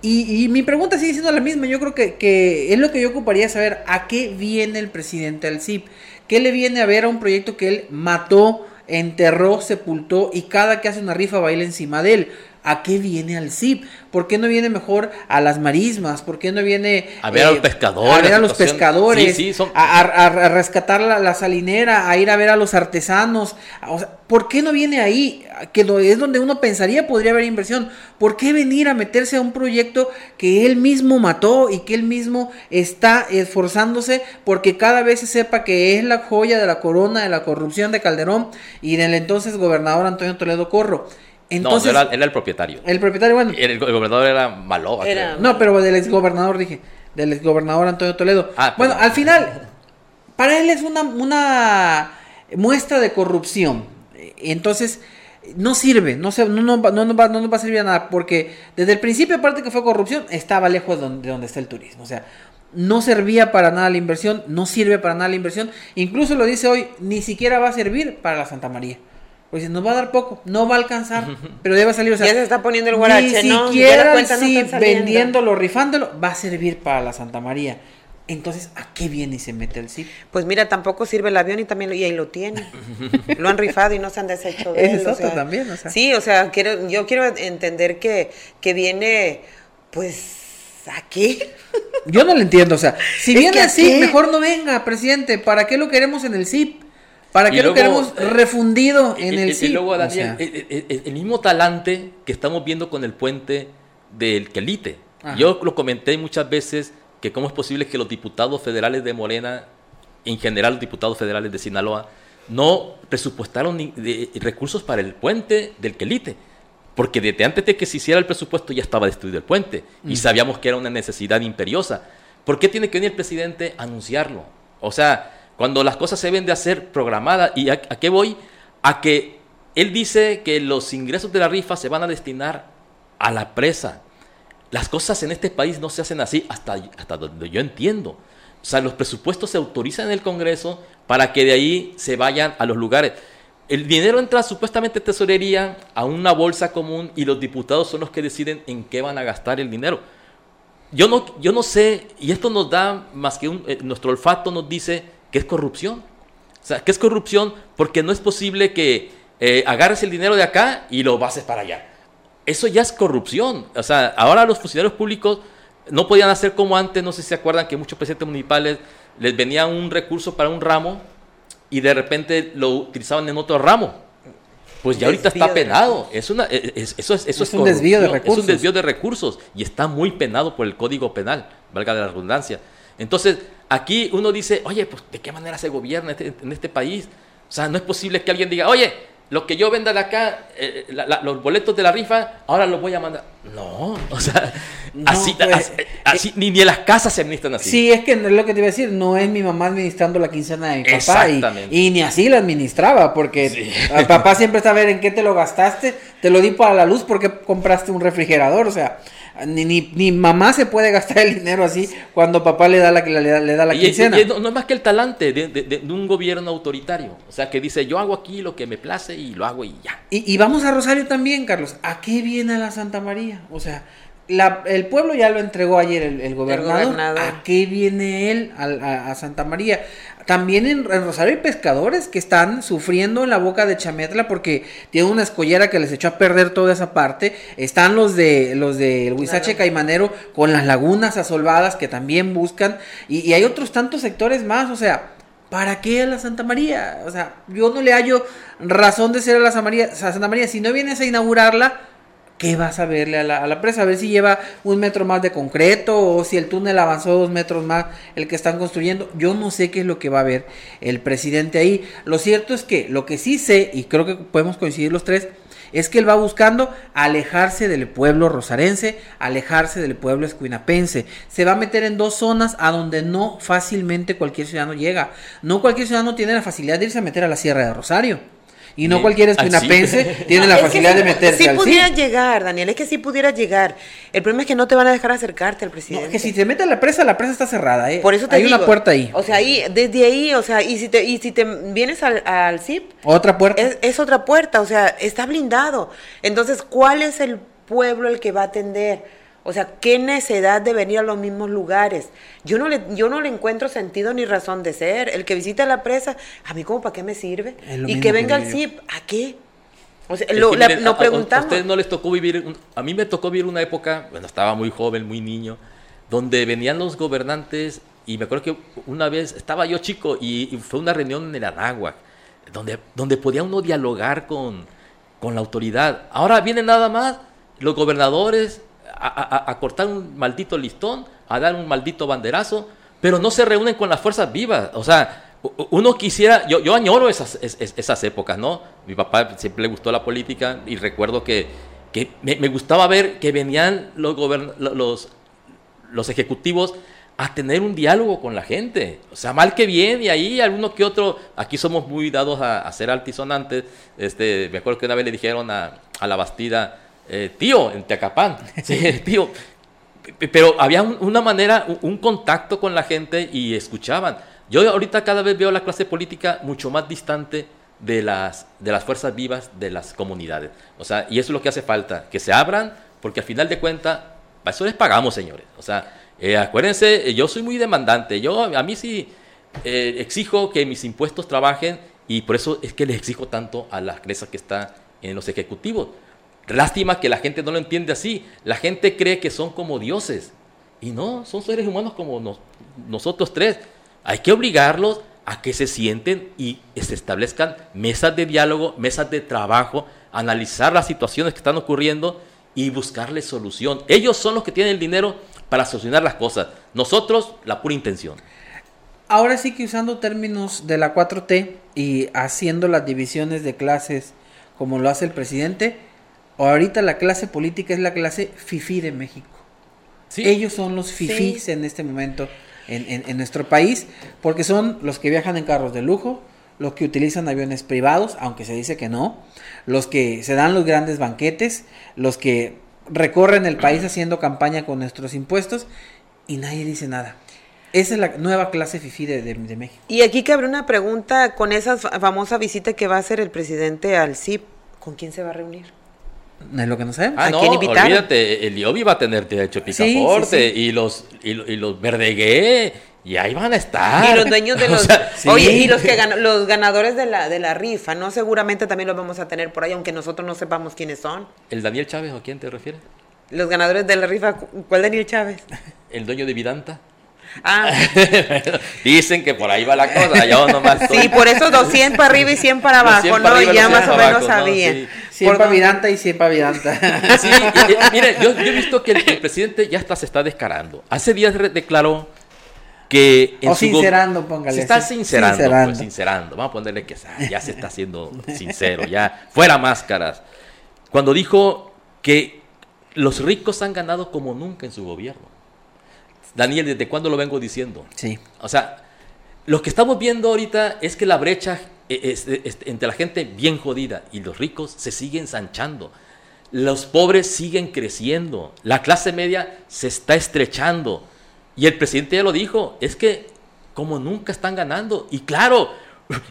Speaker 1: Y, mi pregunta sigue siendo la misma. Yo creo que, es lo que yo ocuparía saber. ¿A qué viene el presidente al CIP? ¿Qué le viene a ver a un proyecto que él mató, enterró, sepultó y cada que hace una rifa baila encima de él? ¿A qué viene al CIP? ¿Por qué no viene mejor a las marismas? ¿Por qué no viene
Speaker 3: a ver a los pescadores?
Speaker 1: A ver a los pescadores, a, rescatar la, salinera, a ir a ver a los artesanos. O sea, ¿Por qué no viene ahí? Que es donde uno pensaría podría haber inversión. ¿Por qué venir a meterse a un proyecto que él mismo mató y que él mismo está esforzándose porque cada vez se sepa que es la joya de la corona de la corrupción de Calderón y del entonces gobernador Antonio Toledo Corro?
Speaker 3: Entonces, no, era, el propietario.
Speaker 1: El propietario, bueno.
Speaker 3: El, gobernador era malo.
Speaker 1: No, pero del exgobernador dije. Del exgobernador Antonio Toledo. Ah, bueno, al final, para él es una, una muestra de corrupción. Entonces, no sirve, no, se, no, no, no, no, va, no nos va a servir a nada, porque desde el principio, aparte que fue corrupción, estaba lejos de donde, de donde está el turismo. O sea, no servía para nada la inversión, no sirve para nada la inversión. Incluso lo dice hoy, ni siquiera va a servir para la Santa María. Pues nos va a dar poco, no va a alcanzar, pero debe salir. O
Speaker 2: sea, ya se está poniendo el guarache,
Speaker 1: ni siquiera sí, vendiéndolo, rifándolo, va a servir para la Santa María. Entonces, ¿a qué viene y se mete el SIP?
Speaker 2: Pues mira, tampoco sirve el avión y también y ahí lo tiene. lo han rifado y no se han deshecho de él.
Speaker 1: también, o sea.
Speaker 2: Sí, o sea, quiero, yo quiero entender que, que viene, pues, ¿a qué?
Speaker 1: yo no lo entiendo, o sea, si viene así, mejor no venga, presidente. ¿Para qué lo queremos en el SIP? ¿Para qué lo queremos eh, refundido en el
Speaker 3: Y luego, Daniel, el, mismo talante que estamos viendo con el puente del Quelite. Yo lo comenté muchas veces que cómo es posible que los diputados federales de Morena, en general los diputados federales de Sinaloa, no presupuestaron ni recursos para el puente del Quelite. Porque desde antes de que se hiciera el presupuesto ya estaba destruido el puente y sabíamos que era una necesidad imperiosa. ¿Por qué tiene que venir el presidente a anunciarlo? O sea, cuando las cosas se ven de hacer programadas. ¿Y a, qué voy? A que él dice que los ingresos de la rifa se van a destinar a la presa. Las cosas en este país no se hacen así hasta, hasta donde yo entiendo. O sea, los presupuestos se autorizan en el Congreso para que de ahí se vayan a los lugares. El dinero entra supuestamente tesorería a una bolsa común y los diputados son los que deciden en qué van a gastar el dinero. Yo no, yo no sé, y esto nos da más que un, eh, nuestro olfato nos dice ¿Qué es corrupción? O sea, ¿qué es corrupción? Porque no es posible que eh, agarres el dinero de acá y lo bases para allá. Eso ya es corrupción. O sea, ahora los funcionarios públicos no podían hacer como antes, no sé si se acuerdan que muchos presidentes municipales les venía un recurso para un ramo y de repente lo utilizaban en otro ramo. Pues ya ahorita está penado. Es una, e, e, eso es, eso es,
Speaker 1: un desvío de recursos.
Speaker 3: Es un desvío de recursos y está muy penado por el Código Penal, valga la redundancia. Entonces, aquí uno dice, oye, pues ¿de qué manera se gobierna este, en este país? O sea, no es posible que alguien diga, oye, lo que yo venda de acá, eh, los boletos de la rifa, ahora los voy a mandar. No, o sea, así, pues, así, ni, ni, las casas se administran así.
Speaker 1: Sí, es que es lo que te iba a decir, no es mi mamá administrando la quincena de mi papá. Y, y, ni así la administraba, porque el papá siempre está a ver en qué te lo gastaste, te lo di para la luz porque compraste un refrigerador, o sea, ni, ni, mamá se puede gastar el dinero así cuando papá le da la, le, le da la quincena.
Speaker 3: no, es más que el talante de, un gobierno autoritario. O sea, que dice, yo hago aquí lo que me place y lo hago y ya.
Speaker 1: Y, vamos a Rosario también, Carlos. ¿A qué viene la Santa María? O sea, el pueblo ya lo entregó ayer el, gobernador. ¿A qué viene él a, a Santa María? También en, Rosario hay pescadores que están sufriendo en la boca de Chametla porque tiene una escollera que les echó a perder toda esa parte. Están los de los del Huizache Caimanero con las lagunas asolvadas que también buscan. Y, hay otros tantos sectores más. O sea, ¿para qué a la Santa María? O sea, yo no le hallo razón de ser a la Santa María. Santa María, si no vienes a inaugurarla, ¿qué vas a verle a la, presa? A ver si lleva un metro más de concreto o si el túnel avanzó dos metros más el que están construyendo. Yo no sé qué es lo que va a ver el presidente ahí. Lo cierto es que lo que sí sé, y creo que podemos coincidir los tres, es que él va buscando alejarse del pueblo rosarense, alejarse del pueblo escuinapense. Se va a meter en dos zonas a donde no fácilmente cualquier ciudadano llega. No cualquier ciudadano tiene la facilidad de irse a meter a la Sierra de Rosario. Y no cualquier espinapense tiene la facilidad de meterse
Speaker 2: sí pudiera llegar, Daniel, es que sí pudiera llegar. El problema es que no te van a dejar acercarte al presidente.
Speaker 1: No, que si te mete a la presa, la presa está cerrada, ¿eh?
Speaker 2: Por eso te
Speaker 1: Hay una puerta ahí.
Speaker 2: O sea, ahí, desde ahí, o sea, y si te, y si te vienes al, al CIP...
Speaker 1: Otra puerta.
Speaker 2: Es, es otra puerta, o sea, está blindado. Entonces, ¿cuál es el pueblo el que va a atender? O sea, qué necesidad de venir a los mismos lugares. Yo no le, yo no le encuentro sentido ni razón de ser. El que visita la presa, a mí como para qué me sirve. Y que venga al CIP, ¿a qué?
Speaker 3: O sea, lo, preguntamos. A, ustedes no les tocó vivir, a mí me tocó vivir una época, bueno, estaba muy joven, muy niño, donde venían los gobernantes y me acuerdo que una vez estaba yo chico y, fue una reunión en el Anáhuac, donde, donde podía uno dialogar con, con la autoridad. Ahora vienen nada más los gobernadores, a, cortar un maldito listón, a dar un maldito banderazo, pero no se reúnen con las fuerzas vivas. O sea, uno quisiera, yo, yo añoro esas, esas épocas, ¿no? Mi papá siempre le gustó la política y recuerdo que, que me, gustaba ver que venían los, los, los ejecutivos a tener un diálogo con la gente. O sea, mal que bien, y ahí alguno que otro, aquí somos muy dados a, ser altisonantes. Este, me acuerdo que una vez le dijeron a, a la Bastida, eh, tío, en Teacapán, sí, tío. Pero había una manera, un, contacto con la gente y escuchaban. Yo ahorita cada vez veo la clase política mucho más distante de las, de las fuerzas vivas de las comunidades. O sea, y eso es lo que hace falta, que se abran, porque al final de cuentas, para eso les pagamos, señores. O sea, eh, acuérdense, yo soy muy demandante. Yo, a mí sí eh, exijo que mis impuestos trabajen y por eso es que les exijo tanto a la clase que está en los ejecutivos. Lástima que la gente no lo entiende así. La gente cree que son como dioses. Y no, son seres humanos como nosotros tres. Hay que obligarlos a que se sienten y se establezcan mesas de diálogo, mesas de trabajo, analizar las situaciones que están ocurriendo y buscarle solución. Ellos son los que tienen el dinero para solucionar las cosas. Nosotros, la pura intención.
Speaker 1: Ahora sí que usando términos de la 4T y haciendo las divisiones de clases como lo hace el presidente, ahorita la clase política es la clase FIFI de México. Ellos son los FIFIs en este momento en, nuestro país, porque son los que viajan en carros de lujo, los que utilizan aviones privados, aunque se dice que no, los que se dan los grandes banquetes, los que recorren el país haciendo campaña con nuestros impuestos y nadie dice nada. Esa es la nueva clase FIFI de, de, México.
Speaker 2: Y aquí cabe una pregunta con esa famosa visita que va a hacer el presidente al CIP. ¿Con quién se va a reunir?
Speaker 1: Es lo que no sabemos.
Speaker 3: Ah, no, olvídate, el IOBI va a tener derecho picaporte y los y, los Verdegué y ahí van a estar.
Speaker 2: Y los dueños de los Oye, y los que los ganadores de la de la rifa, no seguramente también los vamos a tener por ahí aunque nosotros no sepamos quiénes son.
Speaker 3: ¿El Daniel Chávez o a quién te refieres?
Speaker 2: Los ganadores de la rifa, ¿cuál Daniel Chávez?
Speaker 3: El dueño de Vidanta. Ah. Dicen que por ahí va la cosa, yo nomás
Speaker 2: Sí, por eso 200 para arriba y 100 para abajo, ¿no? Y ya más o menos sabía.
Speaker 1: 100 para Vidanta y 100 para Vidanta.
Speaker 3: Sí, mire, yo, he visto que el, presidente ya está, se está descarando. Hace días declaró que
Speaker 1: en o sincerando, póngale.
Speaker 3: Se está sincerando, sincerando. Pues, sincerando. Vamos a ponerle que ya se está haciendo sincero, ya fuera máscaras. Cuando dijo que los ricos han ganado como nunca en su gobierno. Daniel, ¿desde cuándo lo vengo diciendo?
Speaker 1: Sí.
Speaker 3: O sea, lo que estamos viendo ahorita es que la brecha entre la gente bien jodida y los ricos se sigue ensanchando. Los pobres siguen creciendo. La clase media se está estrechando. Y el presidente ya lo dijo, es que como nunca están ganando. Y claro,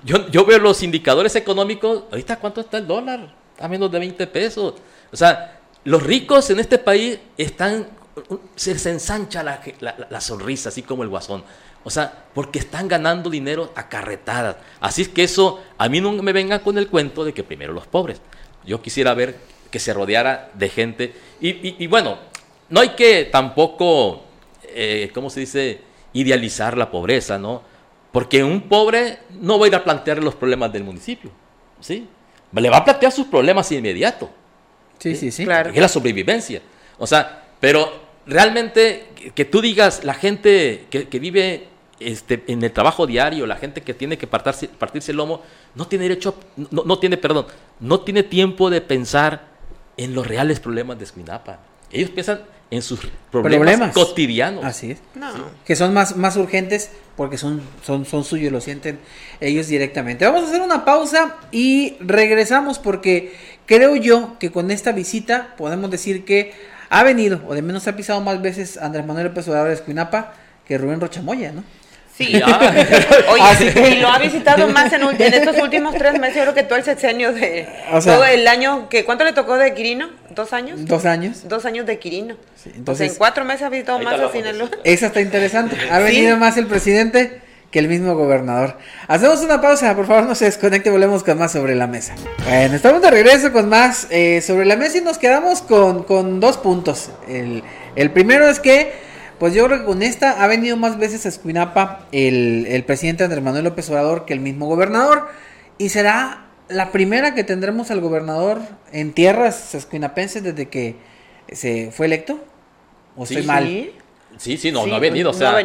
Speaker 3: yo, yo veo los indicadores económicos, ahorita cuánto está el dólar, a menos de 20 pesos. O sea, los ricos en este país están se, ensancha la, sonrisa, así como el guasón. O sea, porque están ganando dinero a carretadas. Así es que eso, a mí no me venga con el cuento de que primero los pobres. Yo quisiera ver que se rodeara de gente. Y, bueno, no hay que tampoco, eh, ¿cómo se dice?, idealizar la pobreza, ¿no? Porque un pobre no va a ir a plantear los problemas del municipio, ¿sí? Le va a plantear sus problemas inmediatos.
Speaker 1: Sí, sí, sí.
Speaker 3: Claro. Es la sobrevivencia. O sea, pero realmente que tú digas, la gente que, vive este, en el trabajo diario, la gente que tiene que partirse, partirse el lomo, no tiene derecho, no, no, tiene, perdón, no tiene tiempo de pensar en los reales problemas de Escuinapa. Ellos piensan en sus problemas, cotidianos.
Speaker 1: Así es. Que son más, más urgentes porque son, son, son suyos, lo sienten ellos directamente. Vamos a hacer una pausa y regresamos porque creo yo que con esta visita podemos decir que ha venido, o de menos ha pisado más veces Andrés Manuel López Obrador de Escuinapa que Rubén Rochamoya, ¿no?
Speaker 2: Sí, Oye, y lo ha visitado más en, estos últimos tres meses, yo creo que todo el sexenio de todo el año, que ¿cuánto le tocó de Quirino? ¿Dos años?
Speaker 1: Dos años.
Speaker 2: Dos años de Quirino. entonces, en cuatro meses ha visitado más a Sinaloa.
Speaker 1: Esa está interesante. Ha venido más el presidente que el mismo gobernador. Hacemos una pausa, por favor no se desconecte, volvemos con más sobre la mesa. Bueno, estamos de regreso con más eh, sobre la mesa y nos quedamos con, con dos puntos. El, el primero es que pues yo creo que con esta ha venido más veces a Escuinapa el, el presidente Andrés Manuel López Obrador que el mismo gobernador. Y será la primera que tendremos al gobernador en tierras escuinapenses desde que se fue electo. ¿O estoy mal?
Speaker 3: Sí, sí, no, no ha venido. O sea,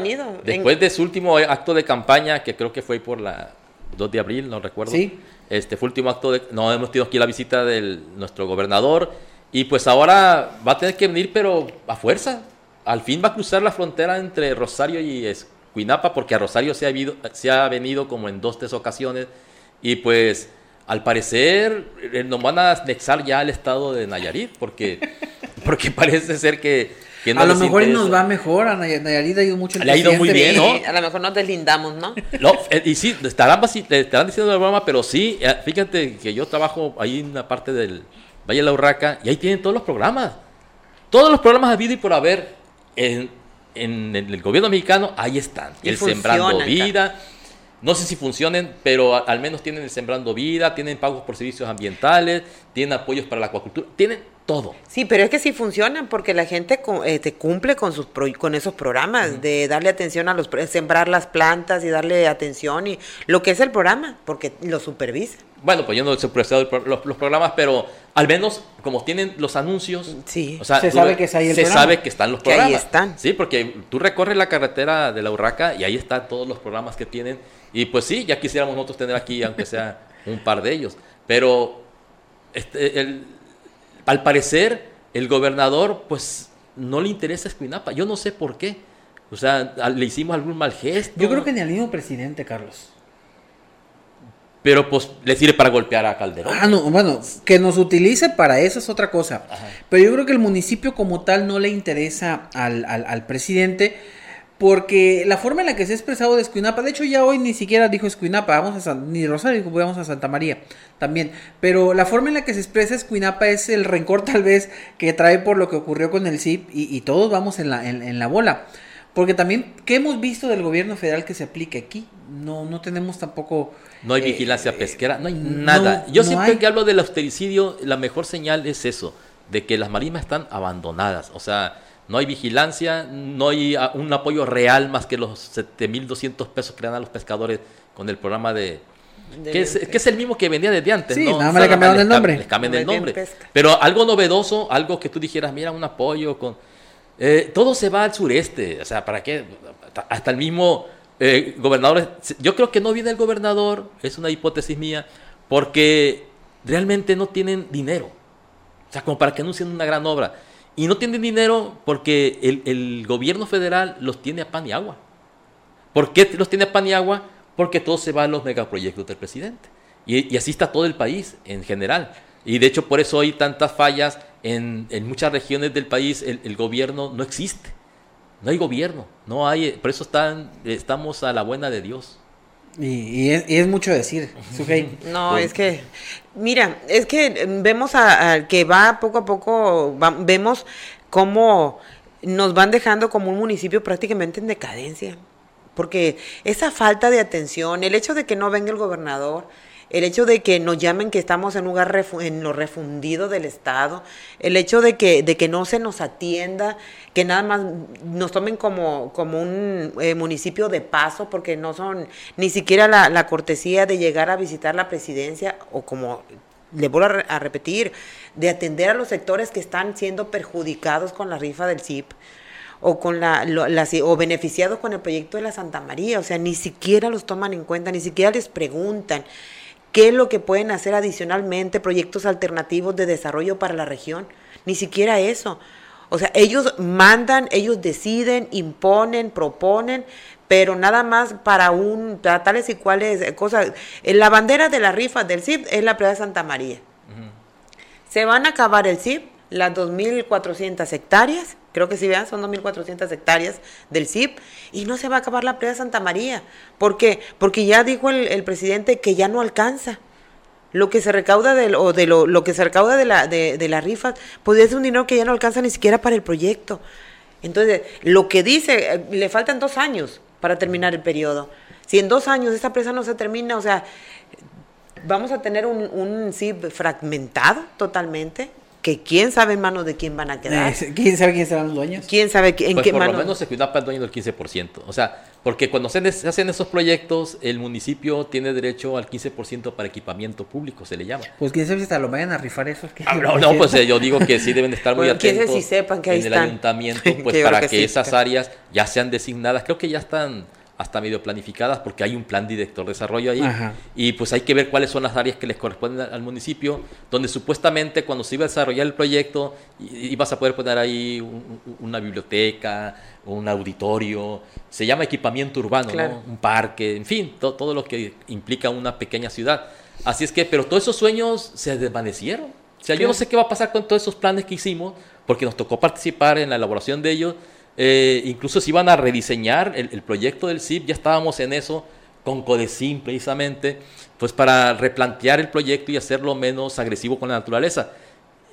Speaker 3: Después de su último acto de campaña, que creo que fue por la 2 de abril, no recuerdo. Sí. Este fue último acto de. No, hemos tenido aquí la visita de nuestro gobernador. Y pues ahora va a tener que venir, pero a fuerza al fin va a cruzar la frontera entre Rosario y Escuinapa, porque a Rosario se ha, se ha venido como en dos, tres ocasiones, y pues al parecer eh, nos van a anexar ya al estado de Nayarit, porque, porque parece ser que...
Speaker 1: a lo mejor nos va mejor, a Nayarit ha ido mucho
Speaker 3: Le ha ido muy bien, ¿no?
Speaker 2: A lo mejor nos deslindamos, ¿no?
Speaker 3: no eh, y sí, estarán, estarán diciendo la broma, pero sí, eh, fíjate que yo trabajo ahí en la parte del Valle de la Urraca, y ahí tienen todos los programas. Todos los programas habido y por haber en, en, el gobierno mexicano, ahí están. el Sembrando Vida. No sé si funcionen, pero al menos tienen el Sembrando Vida, tienen pagos por servicios ambientales, tienen apoyos para la acuacultura, tienen todo.
Speaker 2: Sí, pero es que sí funcionan porque la gente eh, cumple con sus con esos programas de darle atención a los sembrar las plantas y darle atención y lo que es el programa porque lo supervisa.
Speaker 3: Bueno, pues yo no he supervisado los, programas, pero al menos como tienen los anuncios,
Speaker 1: sí. se sabe que
Speaker 3: se sabe que están los programas.
Speaker 2: ahí están.
Speaker 3: Sí, porque tú recorres la carretera de la Urraca y ahí están todos los programas que tienen y pues sí, ya quisiéramos nosotros tener aquí aunque sea un par de ellos, pero este, el, al parecer, el gobernador, pues, no le interesa Escuinapa. Yo no sé por qué. O sea, le hicimos algún mal gesto.
Speaker 1: Yo creo que ni al mismo presidente, Carlos.
Speaker 3: Pero pues le sirve para golpear a Calderón.
Speaker 1: Ah, no, bueno, que nos utilice para eso es otra cosa. Pero yo creo que el municipio como tal no le interesa al, al, al presidente porque la forma en la que se ha expresado de Escuinapa, de hecho ya hoy ni siquiera dijo Escuinapa, vamos a ni Rosario, vamos a Santa María también, pero la forma en la que se expresa Escuinapa es el rencor tal vez que trae por lo que ocurrió con el CIP y, todos vamos en la, en, la bola. Porque también, ¿qué hemos visto del gobierno federal que se aplique aquí? No, no tenemos tampoco...
Speaker 3: No hay vigilancia eh, pesquera, no hay nada. Yo siempre que hablo del austericidio, la mejor señal es eso, de que las marismas están abandonadas. O sea, no hay vigilancia, no hay ah, un apoyo real más que los 7.200 pesos que dan a los pescadores con el programa de... que, es, el mismo que venía desde antes,
Speaker 1: sí, nada más le cambiaron el nombre.
Speaker 3: Le cambian el nombre. Pero algo novedoso, algo que tú dijeras, mira, un apoyo con... Eh, todo se va al sureste, o sea, ¿para qué? Hasta el mismo eh, gobernador... Yo creo que no viene el gobernador, es una hipótesis mía, porque realmente no tienen dinero. O sea, como para que anuncien una gran obra. Y no tienen dinero porque el, gobierno federal los tiene a pan y agua. ¿Por qué los tiene a pan y agua? Porque todo se va a los megaproyectos del presidente. Y, así está todo el país en general. Y de hecho por eso hay tantas fallas en, muchas regiones del país. El, gobierno no existe. No hay gobierno. No hay, por eso están, estamos a la buena de Dios.
Speaker 1: Y, es, mucho decir,
Speaker 2: No, es que, mira, es que vemos a, que va poco a poco, vemos cómo nos van dejando como un municipio prácticamente en decadencia. Porque esa falta de atención, el hecho de que no venga el gobernador, el hecho de que nos llamen que estamos en un lugar en lo refundido del Estado, el hecho de que, de que no se nos atienda, que nada más nos tomen como, como un eh, municipio de paso, porque no son ni siquiera la, cortesía de llegar a visitar la presidencia, o como le vuelvo a, repetir, de atender a los sectores que están siendo perjudicados con la rifa del CIP. o con la, las, o beneficiados con el proyecto de la Santa María, o sea, ni siquiera los toman en cuenta, ni siquiera les preguntan qué es lo que pueden hacer adicionalmente, proyectos alternativos de desarrollo para la región, ni siquiera eso. O sea, ellos mandan, ellos deciden, imponen, proponen, pero nada más para un, para tales y cuales cosas. La bandera de la rifa del CIP es la playa de Santa María. Se van a acabar el CIP, las 2.400 hectáreas, creo que si vean son 2.400 hectáreas del CIP, y no se va a acabar la playa de Santa María. ¿Por qué? Porque ya dijo el, presidente que ya no alcanza. Lo que se recauda de, o de lo, que se recauda de la, de, de la rifa, podría ser un dinero que ya no alcanza ni siquiera para el proyecto. Entonces, lo que dice, eh, le faltan dos años para terminar el periodo. Si en dos años esta presa no se termina, o sea, vamos a tener un, un CIP fragmentado totalmente, que quién sabe en manos de quién van a quedar.
Speaker 1: Eh, ¿Quién sabe quién serán los dueños?
Speaker 2: ¿Quién sabe en
Speaker 3: pues
Speaker 2: qué
Speaker 3: por
Speaker 2: manos?
Speaker 3: lo menos Equinapa es dueño del 15%. O sea, porque cuando se hacen esos proyectos, el municipio tiene derecho al 15% para equipamiento público, se le llama.
Speaker 1: Pues quién sabe si hasta lo vayan a rifar eso.
Speaker 3: Ah, no, no, pues eh, yo digo que sí deben estar muy
Speaker 2: Bueno, quién sabe
Speaker 3: atentos
Speaker 2: si sepan que ahí
Speaker 3: en el
Speaker 2: están.
Speaker 3: ayuntamiento,
Speaker 2: Que
Speaker 3: pues para que,
Speaker 2: que sí.
Speaker 3: esas áreas ya sean designadas. Creo que ya están hasta medio planificadas porque hay un plan director de desarrollo ahí.
Speaker 1: Ajá.
Speaker 3: y pues hay que ver cuáles son las áreas que les corresponden al municipio donde supuestamente cuando se iba a desarrollar el proyecto ibas a poder poner ahí un- un- una biblioteca un auditorio se llama equipamiento urbano un parque en fin to- todo lo que implica una pequeña ciudad. Así es que pero todos esos sueños se desvanecieron. O sea yo no sé qué va a pasar con todos esos planes que hicimos porque nos tocó participar en la elaboración de ellos eh, incluso se iban a rediseñar el, el proyecto del CIP, ya estábamos en eso con Codecim precisamente, pues para replantear el proyecto y hacerlo menos agresivo con la naturaleza.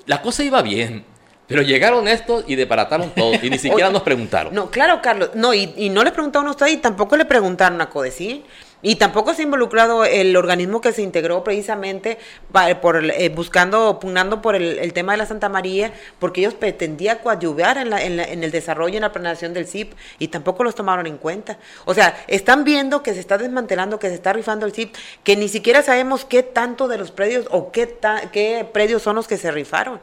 Speaker 3: La cosa iba bien, pero llegaron estos y desbarataron todo y ni siquiera nos preguntaron.
Speaker 2: No, claro, Carlos. No, y, y no le preguntaron a usted y tampoco le preguntaron a Codecin. Y tampoco se ha involucrado el organismo que se integró precisamente por eh, buscando, pugnando por el, tema de la Santa María, porque ellos pretendían coadyuvar en, la- en la- el desarrollo y en la planeación del CIP, y tampoco los tomaron en cuenta. O sea, están viendo que se está desmantelando, que se está rifando el CIP, que ni siquiera sabemos qué tanto de los predios o qué, ta- qué predios son los que se rifaron.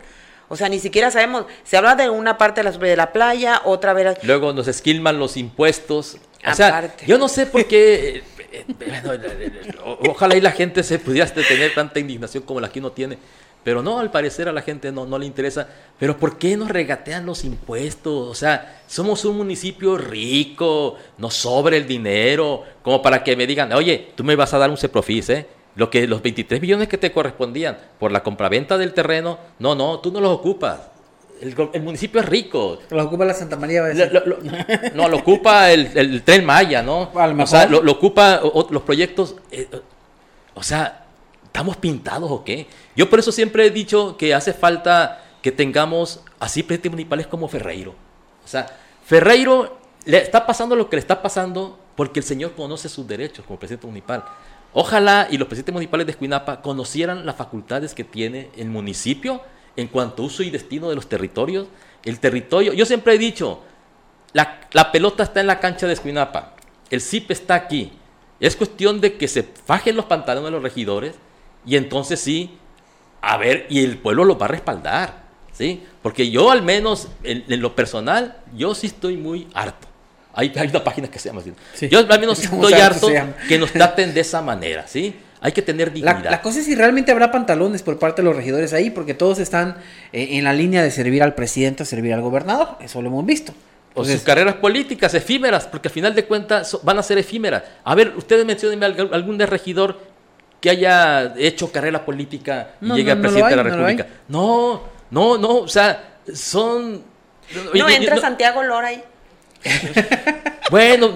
Speaker 2: O sea, ni siquiera sabemos. Se habla de una parte de la, de la playa, otra vez.
Speaker 3: Luego nos esquilman los impuestos. O sea,
Speaker 2: Aparte.
Speaker 3: yo no sé por qué. eh, eh, eh, o- ojalá y la gente se pudiera tener tanta indignación como la que uno tiene. Pero no, al parecer a la gente no, no le interesa. Pero ¿por qué nos regatean los impuestos? O sea, somos un municipio rico, nos sobra el dinero, como para que me digan, oye, tú me vas a dar un CEPROFIS, ¿eh? Lo que los 23 millones que te correspondían por la compraventa del terreno, no, no, tú no los ocupas. El, municipio es rico,
Speaker 1: Lo ocupa la Santa María. va a decir.
Speaker 3: lo- lo- lo- no, lo ocupa el, el tren Maya, ¿no?
Speaker 1: A lo
Speaker 3: O sea,
Speaker 1: mejor.
Speaker 3: lo, ocupa o- los proyectos. eh, o sea, ¿estamos pintados o qué? Yo por eso siempre he dicho que hace falta que tengamos así presidentes municipales como Ferreiro. O sea, Ferreiro le está pasando lo que le está pasando porque el señor conoce sus derechos como presidente municipal. Ojalá y los presidentes municipales de Escuinapa conocieran las facultades que tiene el municipio en cuanto a uso y destino de los territorios. El territorio, yo siempre he dicho, la, la pelota está en la cancha de Escuinapa, el CIP está aquí. Es cuestión de que se fajen los pantalones de los regidores y entonces sí, a ver, y el pueblo los va a respaldar, ¿sí? Porque yo al menos, en, en lo personal, yo sí estoy muy harto. Hay, hay una página que se llama así.
Speaker 1: Sí.
Speaker 3: Yo al menos
Speaker 1: ¿Cómo
Speaker 3: estoy harto que nos traten de esa manera, ¿sí? Hay que tener dignidad.
Speaker 1: la cosa es si realmente habrá pantalones por parte de los regidores ahí, porque todos están eh, en la línea de servir al presidente o servir al gobernador. Eso lo hemos visto.
Speaker 3: O sus carreras políticas efímeras, porque al final de cuentas so- van a ser efímeras. A ver, ustedes mencionenme alg- algún de regidor que haya hecho carrera política y
Speaker 1: No,
Speaker 3: llegue
Speaker 1: no,
Speaker 3: a
Speaker 1: no
Speaker 3: presidente
Speaker 1: hay,
Speaker 3: de la. República. No, no, no, o sea, son...
Speaker 2: No entra
Speaker 3: no-
Speaker 2: Santiago Lora ahí.
Speaker 3: Bueno,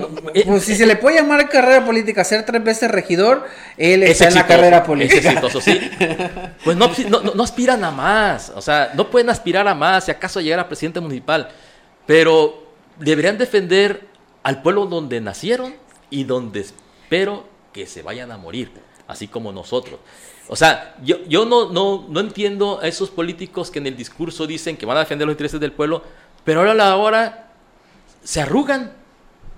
Speaker 1: pues si se le puede llamar carrera política, ser tres veces regidor, él
Speaker 3: es
Speaker 1: está en la carrera
Speaker 3: Es
Speaker 1: política.
Speaker 3: exitoso, sí. Pues no, no, no- no aspiran a más. O sea, no pueden aspirar a más, si acaso llegar a presidente municipal. Pero deberían defender al pueblo donde nacieron y donde espero que se vayan a morir, así como nosotros. O sea, yo, yo no, no, no entiendo a esos políticos que en el discurso dicen que van a defender los intereses del pueblo, pero ahora a la hora se arrugan.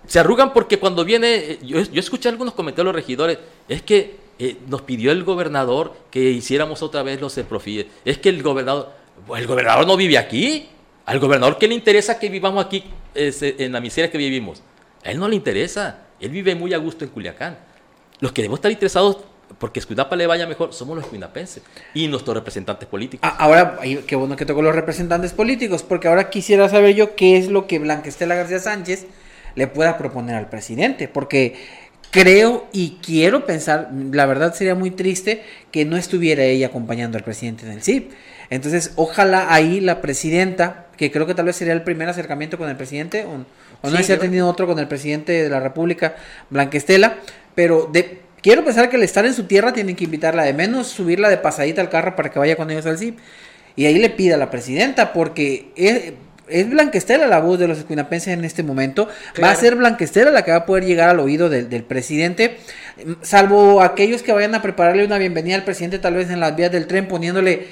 Speaker 3: Se arrugan porque cuando viene, eh, yo, yo escuché algunos comentarios de los regidores, es que eh, nos pidió el gobernador que hiciéramos otra vez los profíes. Es que el gobernador, el gobernador no vive aquí. Al gobernador que le interesa que vivamos aquí en la miseria que vivimos. A él no le interesa. Él vive muy a gusto en Culiacán. Los que debemos estar interesados porque Escuinapa le vaya mejor somos los escuinapenses y nuestros representantes políticos.
Speaker 1: Ah, ahora, qué bueno que tocó los representantes políticos, porque ahora quisiera saber yo qué es lo que Blanca Estela García Sánchez le pueda proponer al presidente, porque creo y quiero pensar, la verdad sería muy triste que no estuviera ella acompañando al presidente en el CIP. Entonces, ojalá ahí la presidenta, que creo que tal vez sería el primer acercamiento con el presidente, o, no si ha tenido otro con el presidente de la República, Blanquestela, pero de, quiero pensar que al estar en su tierra tienen que invitarla de menos, subirla de pasadita al carro para que vaya con ellos al CIP. Y ahí le pida a la presidenta, porque es, es Blanquestela la voz de los escuinapenses en este momento. Va a ser Blanquestela la que va a poder llegar al oído del, del, presidente. Salvo aquellos que vayan a prepararle una bienvenida al presidente, tal vez en las vías del tren, poniéndole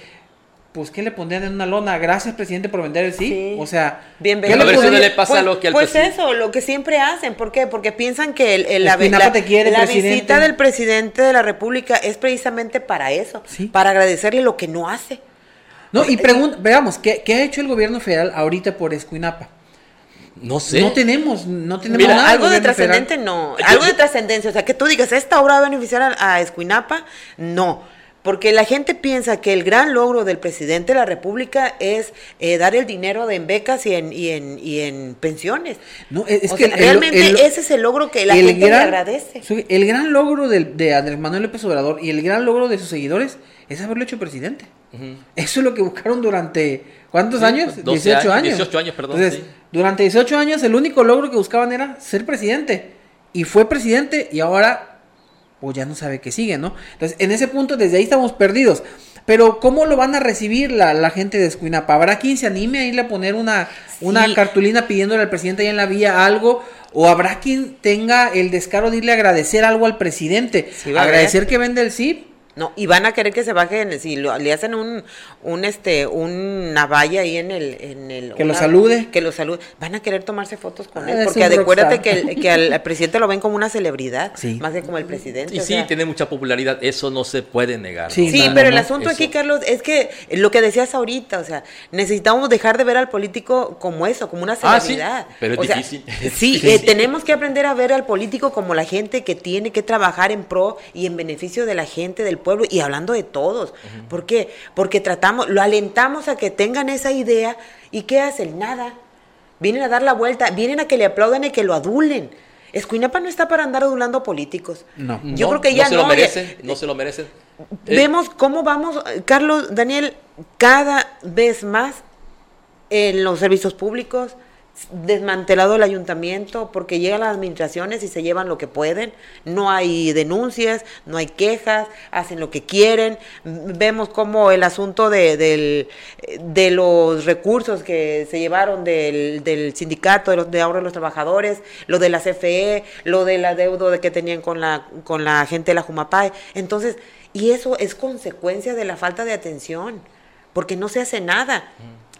Speaker 1: pues ¿qué le pondrían en una lona? Gracias, presidente, por vender el sí. O sea,
Speaker 2: bienvenido. A ver si le pasa pues, lo que al Pues eso, lo que siempre hacen. ¿Por qué? Porque piensan que el, la, visita del presidente de la República es precisamente para eso, para agradecerle lo que no hace.
Speaker 1: No, y pregunta, veamos, ¿qué, ¿qué, ha hecho el gobierno federal ahorita por Escuinapa?
Speaker 3: No sé.
Speaker 1: No tenemos, no tenemos nada.
Speaker 2: Algo de trascendente, no. Algo de trascendencia. O sea, que tú digas, esta obra va a beneficiar a, a Escuinapa, no. Porque la gente piensa que el gran logro del presidente de la República es eh, dar el dinero de en becas y en, y en, y en pensiones. No, es que realmente ese es el logro que la gente le agradece.
Speaker 1: El gran logro de, de Andrés Manuel López Obrador y el gran logro de sus seguidores es haberlo hecho presidente. Eso es lo que buscaron durante, ¿cuántos años?
Speaker 3: 18 años. 18 años, perdón.
Speaker 1: Entonces, durante 18 años el único logro que buscaban era ser presidente. Y fue presidente y ahora o ya no sabe qué sigue, ¿no? Entonces, en ese punto, desde ahí estamos perdidos. Pero, ¿cómo lo van a recibir la, la gente de Escuinapa? ¿Habrá quien se anime a irle a poner una, una cartulina pidiéndole al presidente ahí en la vía algo? ¿O habrá quien tenga el descaro de irle a agradecer algo al presidente? agradecer que vende el CIP
Speaker 2: no, y van a querer que se bajen, si le hacen un, un este, una valla ahí en el, en el
Speaker 1: que lo salude,
Speaker 2: que lo salude, van a querer tomarse fotos con él, ah, porque acuérdate que, que al, presidente lo ven como una celebridad, más que como el presidente.
Speaker 3: Y sí, tiene mucha popularidad, eso no se puede negar.
Speaker 2: Sí, pero el asunto aquí, Carlos, es que lo que decías ahorita, o sea, necesitamos dejar de ver al político como eso, como una ah, celebridad.
Speaker 3: sí, pero es difícil.
Speaker 2: sí, eh, tenemos que aprender a ver al político como la gente que tiene que trabajar en pro y en beneficio de la gente, del pueblo y hablando de todos. ¿Por qué? Porque tratamos, lo alentamos a que tengan esa idea y ¿qué hacen? Nada. Vienen a dar la vuelta, vienen a que le aplaudan y que lo adulen. Escuinapa no está para andar adulando políticos.
Speaker 3: No, yo creo que ya no. Se lo merecen, no se lo merecen.
Speaker 2: Vemos cómo vamos, Carlos, Daniel, cada vez más en los servicios públicos, desmantelado el ayuntamiento porque llegan las administraciones y se llevan lo que pueden, no hay denuncias, no hay quejas, hacen lo que quieren, vemos como el asunto de, del, de los recursos que se llevaron del, del sindicato de, los, de ahorro de los trabajadores, lo de la CFE, lo de la deuda que tenían con la, con la gente de la Jumapay, entonces, y eso es consecuencia de la falta de atención, porque no se hace nada.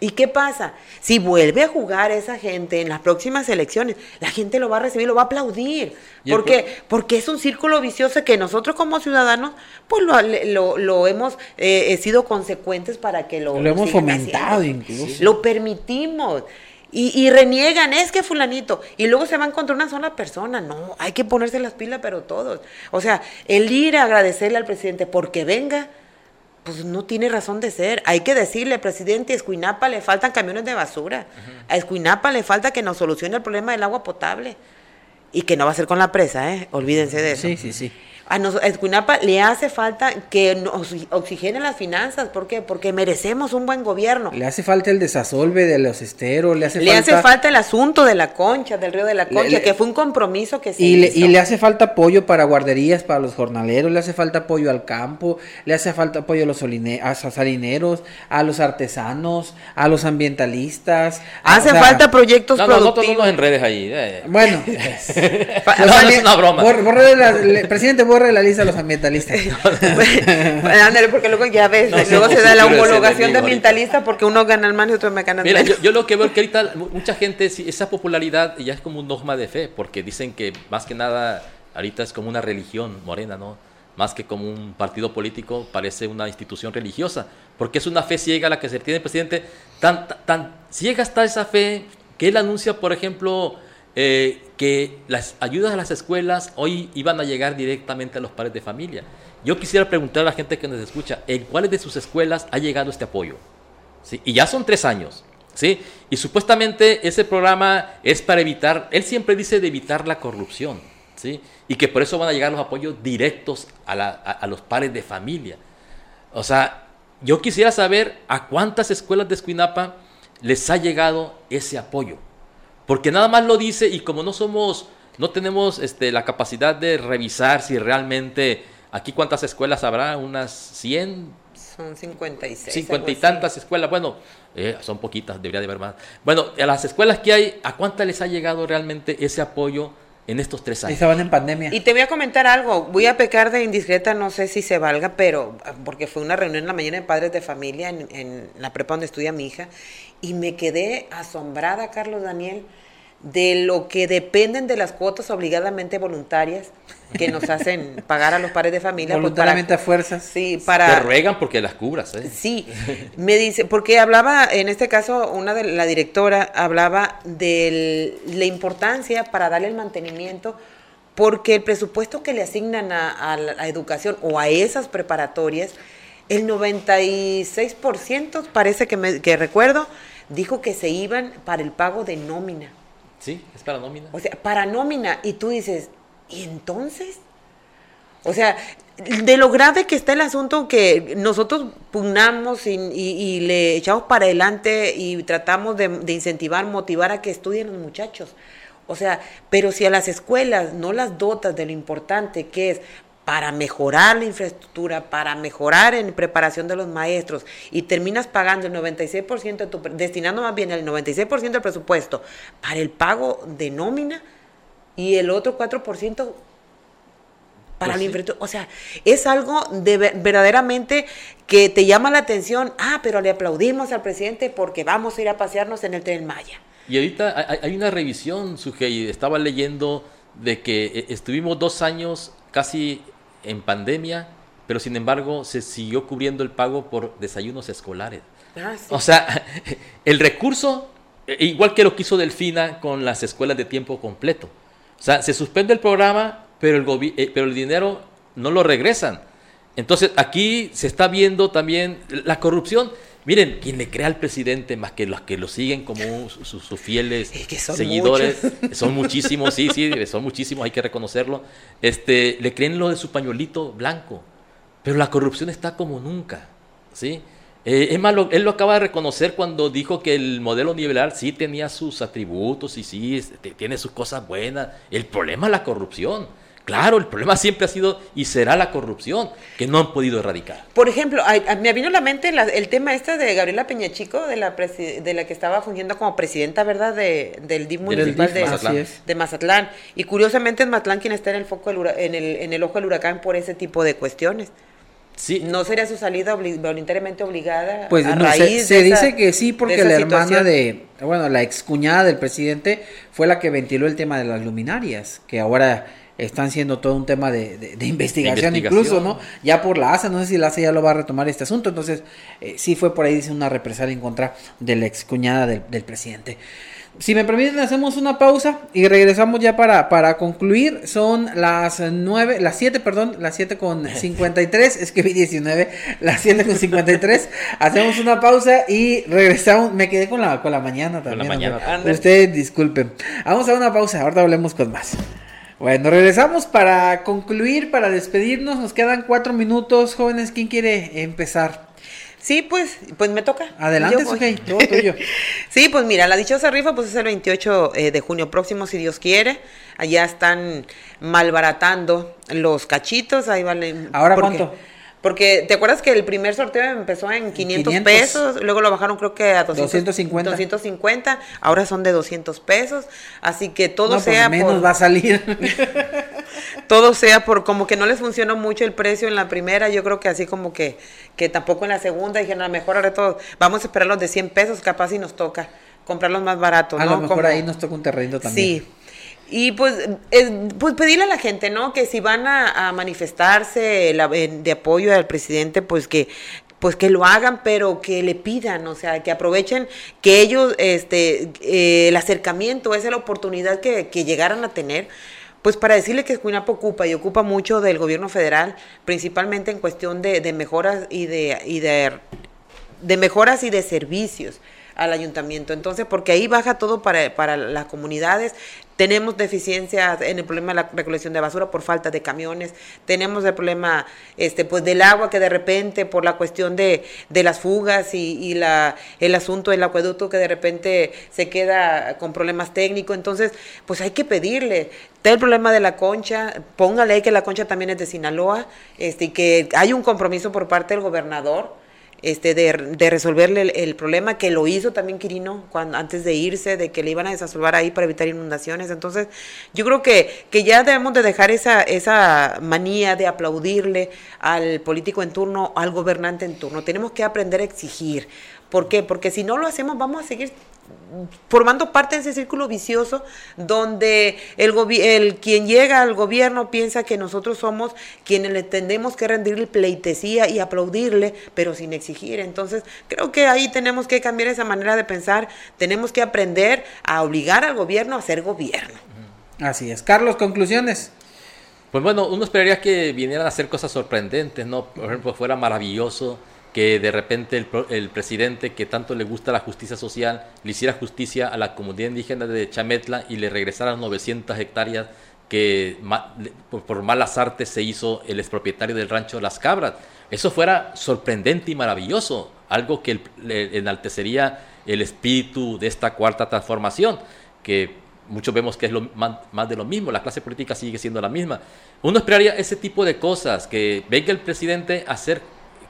Speaker 2: ¿Y qué pasa? Si vuelve a jugar esa gente en las próximas elecciones, la gente lo va a recibir, lo va a aplaudir. ¿Por qué? Porque es un círculo vicioso que nosotros como ciudadanos, pues lo, lo, hemos eh, sido consecuentes para que lo...
Speaker 1: Lo hemos fomentado incluso.
Speaker 2: Lo permitimos. Y, y, reniegan, es que fulanito, y luego se van contra una sola persona. No, hay que ponerse las pilas, pero todos. O sea, el ir a agradecerle al presidente porque venga, pues no tiene razón de ser. Hay que decirle, presidente, a Escuinapa le faltan camiones de basura. A Escuinapa le falta que nos solucione el problema del agua potable. Y que no va a ser con la presa, ¿eh? Olvídense de eso.
Speaker 1: Sí, sí, sí.
Speaker 2: A, Escuinapa le hace falta que nos oxigene las finanzas. ¿Por qué? Porque merecemos un buen gobierno.
Speaker 1: Le hace falta el desasolve de los esteros, le hace
Speaker 2: le hace falta el asunto de la concha, del río de la concha, que fue un compromiso que se
Speaker 1: y Le, y le hace falta apoyo para guarderías, para los jornaleros, le hace falta apoyo al campo, le hace falta apoyo a los salineros, a los artesanos, a los ambientalistas.
Speaker 2: Hace falta proyectos
Speaker 3: no,
Speaker 2: productivos.
Speaker 3: No, en redes ahí. Eh.
Speaker 1: Bueno.
Speaker 3: no, es una broma.
Speaker 1: presidente, borre la lista de los ambientalistas.
Speaker 2: Ándale, porque luego ya ves, luego se da la homologación de ambientalista porque uno gana el man y otro me gana el
Speaker 3: Mira, yo, lo que veo que ahorita mucha gente, esa popularidad ya es como un dogma de fe, porque dicen que más que nada ahorita es como una religión morena, ¿no? Más que como un partido político, parece una institución religiosa, porque es una fe ciega la que se tiene el presidente. Tan, tan ciega está esa fe que él anuncia, por ejemplo, eh, que las ayudas a las escuelas hoy iban a llegar directamente a los padres de familia. Yo quisiera preguntar a la gente que nos escucha, ¿en cuáles de sus escuelas ha llegado este apoyo? ¿Sí? Y ya son tres años. ¿sí? Y supuestamente ese programa es para evitar, él siempre dice de evitar la corrupción. ¿sí? Y que por eso van a llegar los apoyos directos a, a los padres de familia. O sea, yo quisiera saber a cuántas escuelas de Escuinapa les ha llegado ese apoyo. Porque nada más lo dice y como no somos, no tenemos este, la capacidad de revisar si realmente, aquí cuántas escuelas habrá, unas 100.
Speaker 2: Son 56.
Speaker 3: 50 y tantas escuelas, bueno, eh, son poquitas, debería de haber más. Bueno, a las escuelas que hay, ¿a cuántas les ha llegado realmente ese apoyo? en estos tres años.
Speaker 1: Estaban en pandemia.
Speaker 2: Y te voy a comentar algo, voy a pecar de indiscreta, no sé si se valga, pero porque fue una reunión en la mañana de padres de familia en, en la prepa donde estudia mi hija, y me quedé asombrada, Carlos Daniel, de lo que dependen de las cuotas obligadamente voluntarias que nos hacen pagar a los padres de familia.
Speaker 1: Pues, Voluntariamente
Speaker 2: a
Speaker 1: fuerzas.
Speaker 2: Sí, para...
Speaker 3: Te ruegan porque las cubras, ¿eh?
Speaker 2: Sí, me dice, porque hablaba, en este caso, una de la directora hablaba de la importancia para darle el mantenimiento, porque el presupuesto que le asignan a, la educación o a esas preparatorias, el 96% parece que, me, que recuerdo, dijo que se iban para el pago de nómina.
Speaker 3: Sí, es para nómina.
Speaker 2: O sea, para nómina. Y tú dices, ¿y entonces? O sea, de lo grave que está el asunto que nosotros pugnamos y, le echamos para adelante y tratamos de, de, incentivar, motivar a que estudien los muchachos. O sea, pero si a las escuelas no las dotas de lo importante que es para mejorar la infraestructura, para mejorar en preparación de los maestros y terminas pagando el 96% de tu, destinando más bien el 96% del presupuesto para el pago de nómina y el otro 4% para pues la infraestructura. O sea, es algo de verdaderamente que te llama la atención. Ah, pero le aplaudimos al presidente porque vamos a ir a pasearnos en el tren Maya.
Speaker 3: Y ahorita hay una revisión, Sujei, estaba leyendo de que eh, estuvimos dos años casi en pandemia, pero sin embargo se siguió cubriendo el pago por desayunos escolares. Ah, o sea, el recurso, e, igual que lo que hizo Delfina con las escuelas de tiempo completo. O sea, se suspende el programa, pero el, eh, pero el dinero no lo regresan. Entonces, aquí se está viendo también la corrupción. Miren, quien le crea al presidente más que los que lo siguen como sus, fieles seguidores, son muchísimos, sí, sí, son muchísimos, hay que reconocerlo. Este, le creen lo de su pañuelito blanco, pero la corrupción está como nunca, ¿sí? Eh, es malo, él lo acaba de reconocer cuando dijo que el modelo nivelar sí tenía sus atributos y sí este, tiene sus cosas buenas. El problema es la corrupción. Claro, el problema siempre ha sido y será la corrupción, que no han podido erradicar.
Speaker 2: Por ejemplo, me vino a la mente el tema este de Gabriela Peñachico, de la, de la que estaba fungiendo como presidenta, ¿verdad?, de, del DIF municipal de, Mazatlán. de, Mazatlán. Y curiosamente es Mazatlán quien está en el, foco en, el, en el ojo del huracán por ese tipo de cuestiones. Sí. ¿No sería su salida voluntariamente obligada
Speaker 1: pues a raíz se, se dice que sí porque la hermana de, bueno, la excuñada del presidente fue la que ventiló el tema de las luminarias, que ahora están siendo todo un tema de, investigación, incluso, ¿no? Ya por la ASA, no sé si la ASA ya lo va a retomar este asunto, entonces eh, sí fue por ahí, dice una represalia en contra de la excuñada del, del presidente. Si me permiten, hacemos una pausa y regresamos ya para, para concluir. Son las 9, las 7, perdón, las 7 con 53, es que vi 19, las 7 con 53. hacemos una pausa y regresamos. Me quedé con la, con la mañana también. Con la mañana. Ustedes disculpen. Vamos a una pausa, ahorita hablemos con más. Bueno, regresamos para concluir, para despedirnos. Nos quedan cuatro minutos, jóvenes. ¿Quién quiere empezar?
Speaker 2: Sí, pues, pues me toca.
Speaker 1: Adelante, okay, todo tuyo.
Speaker 2: sí, pues mira, la dichosa rifa pues es el 28 eh, de junio próximo, si Dios quiere. Allá están malbaratando los cachitos, ahí valen.
Speaker 1: ¿Ahora cuánto?
Speaker 2: Porque, ¿te acuerdas que el primer sorteo empezó en 500, pesos? Luego lo bajaron creo que a 250. 250. Ahora son de 200 pesos. Así que todo pues sea
Speaker 1: menos va a salir.
Speaker 2: todo sea por como que no les funcionó mucho el precio en la primera. Yo creo que así como que, que tampoco en la segunda. Dijeron, a lo mejor ahora todo, vamos a esperar los de 100 pesos, capaz si nos toca comprarlos más baratos.
Speaker 1: A
Speaker 2: lo
Speaker 1: mejor ahí nos toca un terreno también.
Speaker 2: Sí. Y pues, pues pedirle a la gente, ¿no? Que si van a, manifestarse de apoyo al presidente, pues que pues que lo hagan, pero que le pidan, o sea, que aprovechen que ellos, este, eh, el acercamiento, esa es la oportunidad que, que llegaran a tener pues para decirle que Escuinapo ocupa y ocupa mucho del gobierno federal, principalmente en cuestión de, de mejoras y de, y de, de mejoras y de servicios al ayuntamiento. Entonces, porque ahí baja todo para, para las comunidades. Tenemos deficiencias en el problema de la recolección de basura por falta de camiones. Tenemos el problema este, pues, del agua que de repente por la cuestión de, de las fugas y, la, el asunto del acueducto que de repente se queda con problemas técnicos. Entonces, pues hay que pedirle. Está el problema de la concha, póngale que la concha también es de Sinaloa, este, y que hay un compromiso por parte del gobernador este, de, de resolverle el, el, problema, que lo hizo también Quirino cuando, antes de irse, de que le iban a desasolvar ahí para evitar inundaciones. Entonces, yo creo que, que ya debemos de dejar esa, esa manía de aplaudirle al político en turno, al gobernante en turno. Tenemos que aprender a exigir. ¿Por qué? Porque si no lo hacemos, vamos a seguir formando parte de ese círculo vicioso donde el, el quien llega al gobierno piensa que nosotros somos quienes le tendemos que rendirle pleitesía y aplaudirle, pero sin exigir. Entonces, creo que ahí tenemos que cambiar esa manera de pensar, tenemos que aprender a obligar al gobierno a ser gobierno.
Speaker 1: Así es. Carlos, conclusiones.
Speaker 3: Pues bueno, uno esperaría que vinieran a hacer cosas sorprendentes, ¿no? Por ejemplo, fuera maravilloso que de repente el, presidente que tanto le gusta la justicia social le hiciera justicia a la comunidad indígena de Chametla y le regresara 900 hectáreas que por, malas artes se hizo el expropietario del rancho Las Cabras. Eso fuera sorprendente y maravilloso, algo que le enaltecería el espíritu de esta cuarta transformación, que muchos vemos que es más, más, de lo mismo, la clase política sigue siendo la misma. Uno esperaría ese tipo de cosas, que venga el presidente a hacer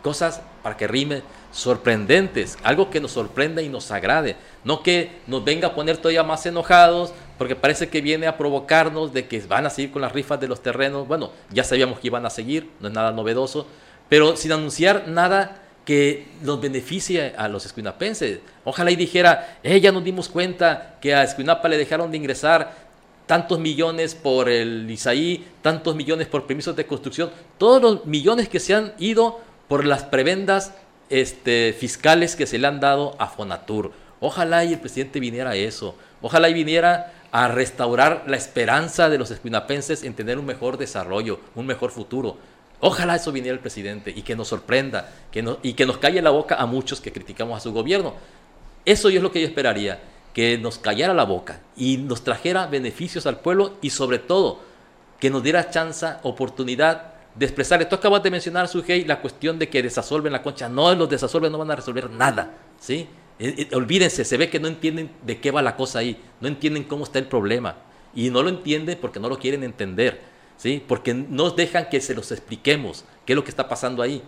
Speaker 3: cosas para que rime sorprendentes, algo que nos sorprenda y nos agrade, no que nos venga a poner todavía más enojados porque parece que viene a provocarnos de que van a seguir con las rifas de los terrenos, bueno, ya sabíamos que iban a seguir, no es nada novedoso, pero sin anunciar nada que nos beneficie a los escuinapenses. Ojalá y dijera, eh, ya nos dimos cuenta que a Escuinapa le dejaron de ingresar tantos millones por el Isaí, tantos millones por permisos de construcción, todos los millones que se han ido por las prebendas este, fiscales que se le han dado a Fonatur. Ojalá y el presidente viniera a eso. Ojalá y viniera a restaurar la esperanza de los escuinapenses en tener un mejor desarrollo, un mejor futuro. Ojalá eso viniera el presidente y que nos sorprenda que no, y que nos calle la boca a muchos que criticamos a su gobierno. Eso es lo que yo esperaría, que nos callara la boca y nos trajera beneficios al pueblo y sobre todo que nos diera chance, oportunidad de expresarle. Tú acabas de mencionar, Sujei, la cuestión de que desasolven la concha. No, los desasolven no van a resolver nada. ¿sí? Eh, eh, olvídense, se ve que no entienden de qué va la cosa ahí. No entienden cómo está el problema. Y no lo entienden porque no lo quieren entender. ¿sí? Porque nos dejan que se los expliquemos qué es lo que está pasando ahí.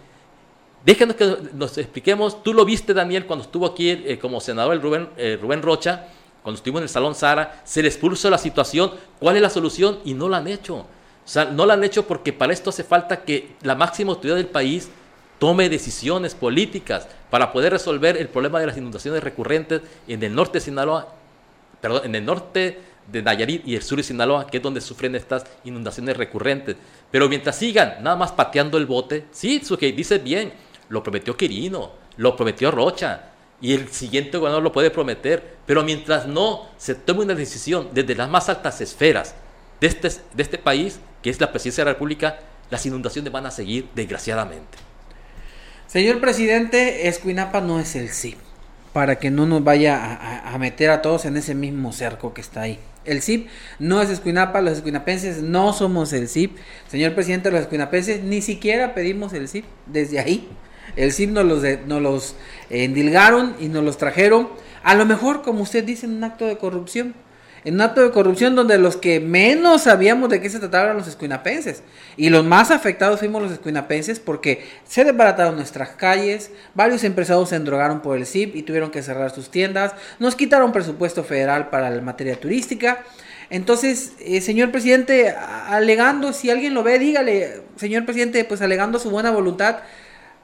Speaker 3: Déjenos que nos expliquemos. Tú lo viste, Daniel, cuando estuvo aquí eh, como senador el Rubén, Rubén Rocha, cuando estuvimos en el Salón Sara, se les puso la situación, cuál es la solución y no la han hecho. O sea, no lo han hecho porque para esto hace falta que la máxima autoridad del país tome decisiones políticas para poder resolver el problema de las inundaciones recurrentes en el norte de Sinaloa, perdón, en el norte de Nayarit y el sur de Sinaloa, que es donde sufren estas inundaciones recurrentes. Pero mientras sigan nada más pateando el bote, sí, Sujei dice bien, lo prometió Quirino, lo prometió Rocha, y el siguiente gobernador lo puede prometer, pero mientras no se tome una decisión desde las más altas esferas de este, de este país, que es la presidencia de la República, las inundaciones van a seguir, desgraciadamente.
Speaker 1: Señor presidente, Escuinapa no es el CIP, para que no nos vaya a, meter a todos en ese mismo cerco que está ahí. El CIP no es Escuinapa, los escuinapenses no somos el CIP. Señor presidente, los escuinapenses ni siquiera pedimos el CIP desde ahí. El CIP nos los, de, nos los endilgaron y nos los trajeron. A lo mejor, como usted dice, en un acto de corrupción en un acto de corrupción donde los que menos sabíamos de qué se trataba eran los escuinapenses. Y los más afectados fuimos los escuinapenses porque se desbarataron nuestras calles, varios empresarios se endrogaron por el CIP y tuvieron que cerrar sus tiendas, nos quitaron presupuesto federal para la materia turística. Entonces, eh, señor presidente, alegando, si alguien lo ve, dígale, señor presidente, pues alegando su buena voluntad,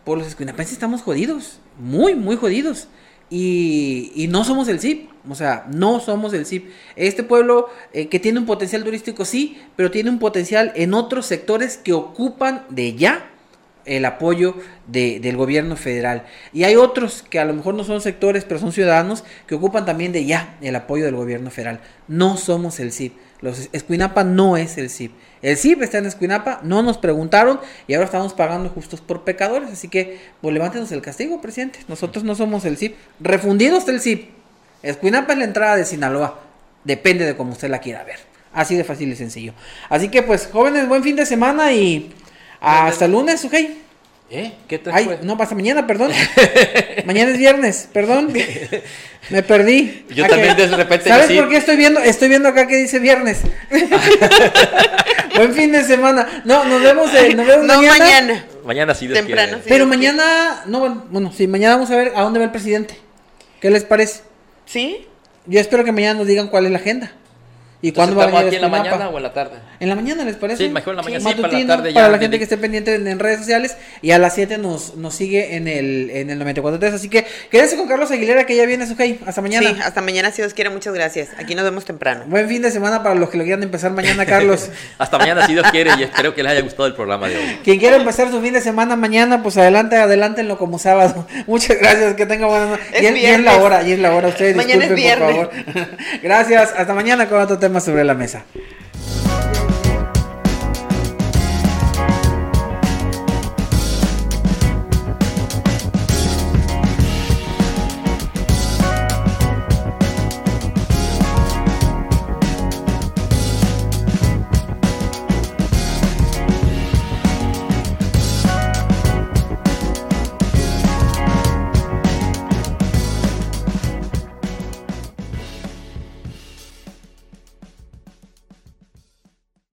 Speaker 1: por los escuinapenses estamos jodidos, muy, muy jodidos. Y, y, no somos el CIP, o sea, no somos el CIP. Este pueblo eh, que tiene un potencial turístico, sí, pero tiene un potencial en otros sectores que ocupan de ya el apoyo de, del gobierno federal. Y hay otros que a lo mejor no son sectores, pero son ciudadanos que ocupan también de ya el apoyo del gobierno federal. No somos el CIP. Los Escuinapa no es el CIP. El CIP está en Escuinapa, no nos preguntaron y ahora estamos pagando justos por pecadores. Así que, pues levántenos el castigo, presidente. Nosotros no somos el CIP. Refundidos del CIP. Escuinapa es la entrada de Sinaloa. Depende de cómo usted la quiera ver. Así de fácil y sencillo. Así que, pues, jóvenes, buen fin de semana y hasta el lunes, ¿ok?
Speaker 3: ¿Eh? ¿Qué
Speaker 1: Ay,
Speaker 3: fue?
Speaker 1: no, pasa mañana, perdón. mañana es viernes, perdón. Me perdí.
Speaker 3: Yo
Speaker 1: ¿A
Speaker 3: también de repente
Speaker 1: ¿Sabes por qué estoy viendo? Estoy viendo acá que dice viernes. Buen fin de semana. No, nos vemos, eh, nos vemos
Speaker 2: No
Speaker 1: mañana.
Speaker 2: mañana.
Speaker 3: Mañana sí
Speaker 2: Temprano, sí.
Speaker 1: Pero mañana, no, bueno, bueno, sí, mañana vamos a ver a dónde va el presidente. ¿Qué les parece?
Speaker 2: ¿Sí?
Speaker 1: Yo espero que mañana nos digan cuál es la agenda. ¿Y cuándo va a
Speaker 3: ¿estamos
Speaker 1: venir
Speaker 3: aquí en la
Speaker 1: Escuinapa.
Speaker 3: mañana o en la tarde?
Speaker 1: En la mañana, ¿les parece?
Speaker 3: Sí, mejor en la mañana, sí, para la tarde ya
Speaker 1: para la gente que esté pendiente en, en redes sociales. Y a las 7 nos, nos sigue en el, en el 94.3. Así que quédese con Carlos Aguilera, que ya viene su hey. Hasta mañana.
Speaker 2: Sí, hasta mañana, si Dios quiere. Muchas gracias. Aquí nos vemos temprano.
Speaker 1: Buen fin de semana para los que lo quieran empezar mañana, Carlos.
Speaker 3: Hasta mañana si Dios quiere y espero que les haya gustado el programa de hoy.
Speaker 1: Quien quiera empezar su fin de semana mañana, pues adelante, adelántenlo como sábado. Muchas gracias, que tenga buenas noches.
Speaker 2: Es
Speaker 1: Y es, y es la
Speaker 2: viernes.
Speaker 1: hora, y es la hora. Ustedes
Speaker 2: Mañana es
Speaker 1: disculpen, por favor. gracias, hasta mañana con temas sobre la mesa.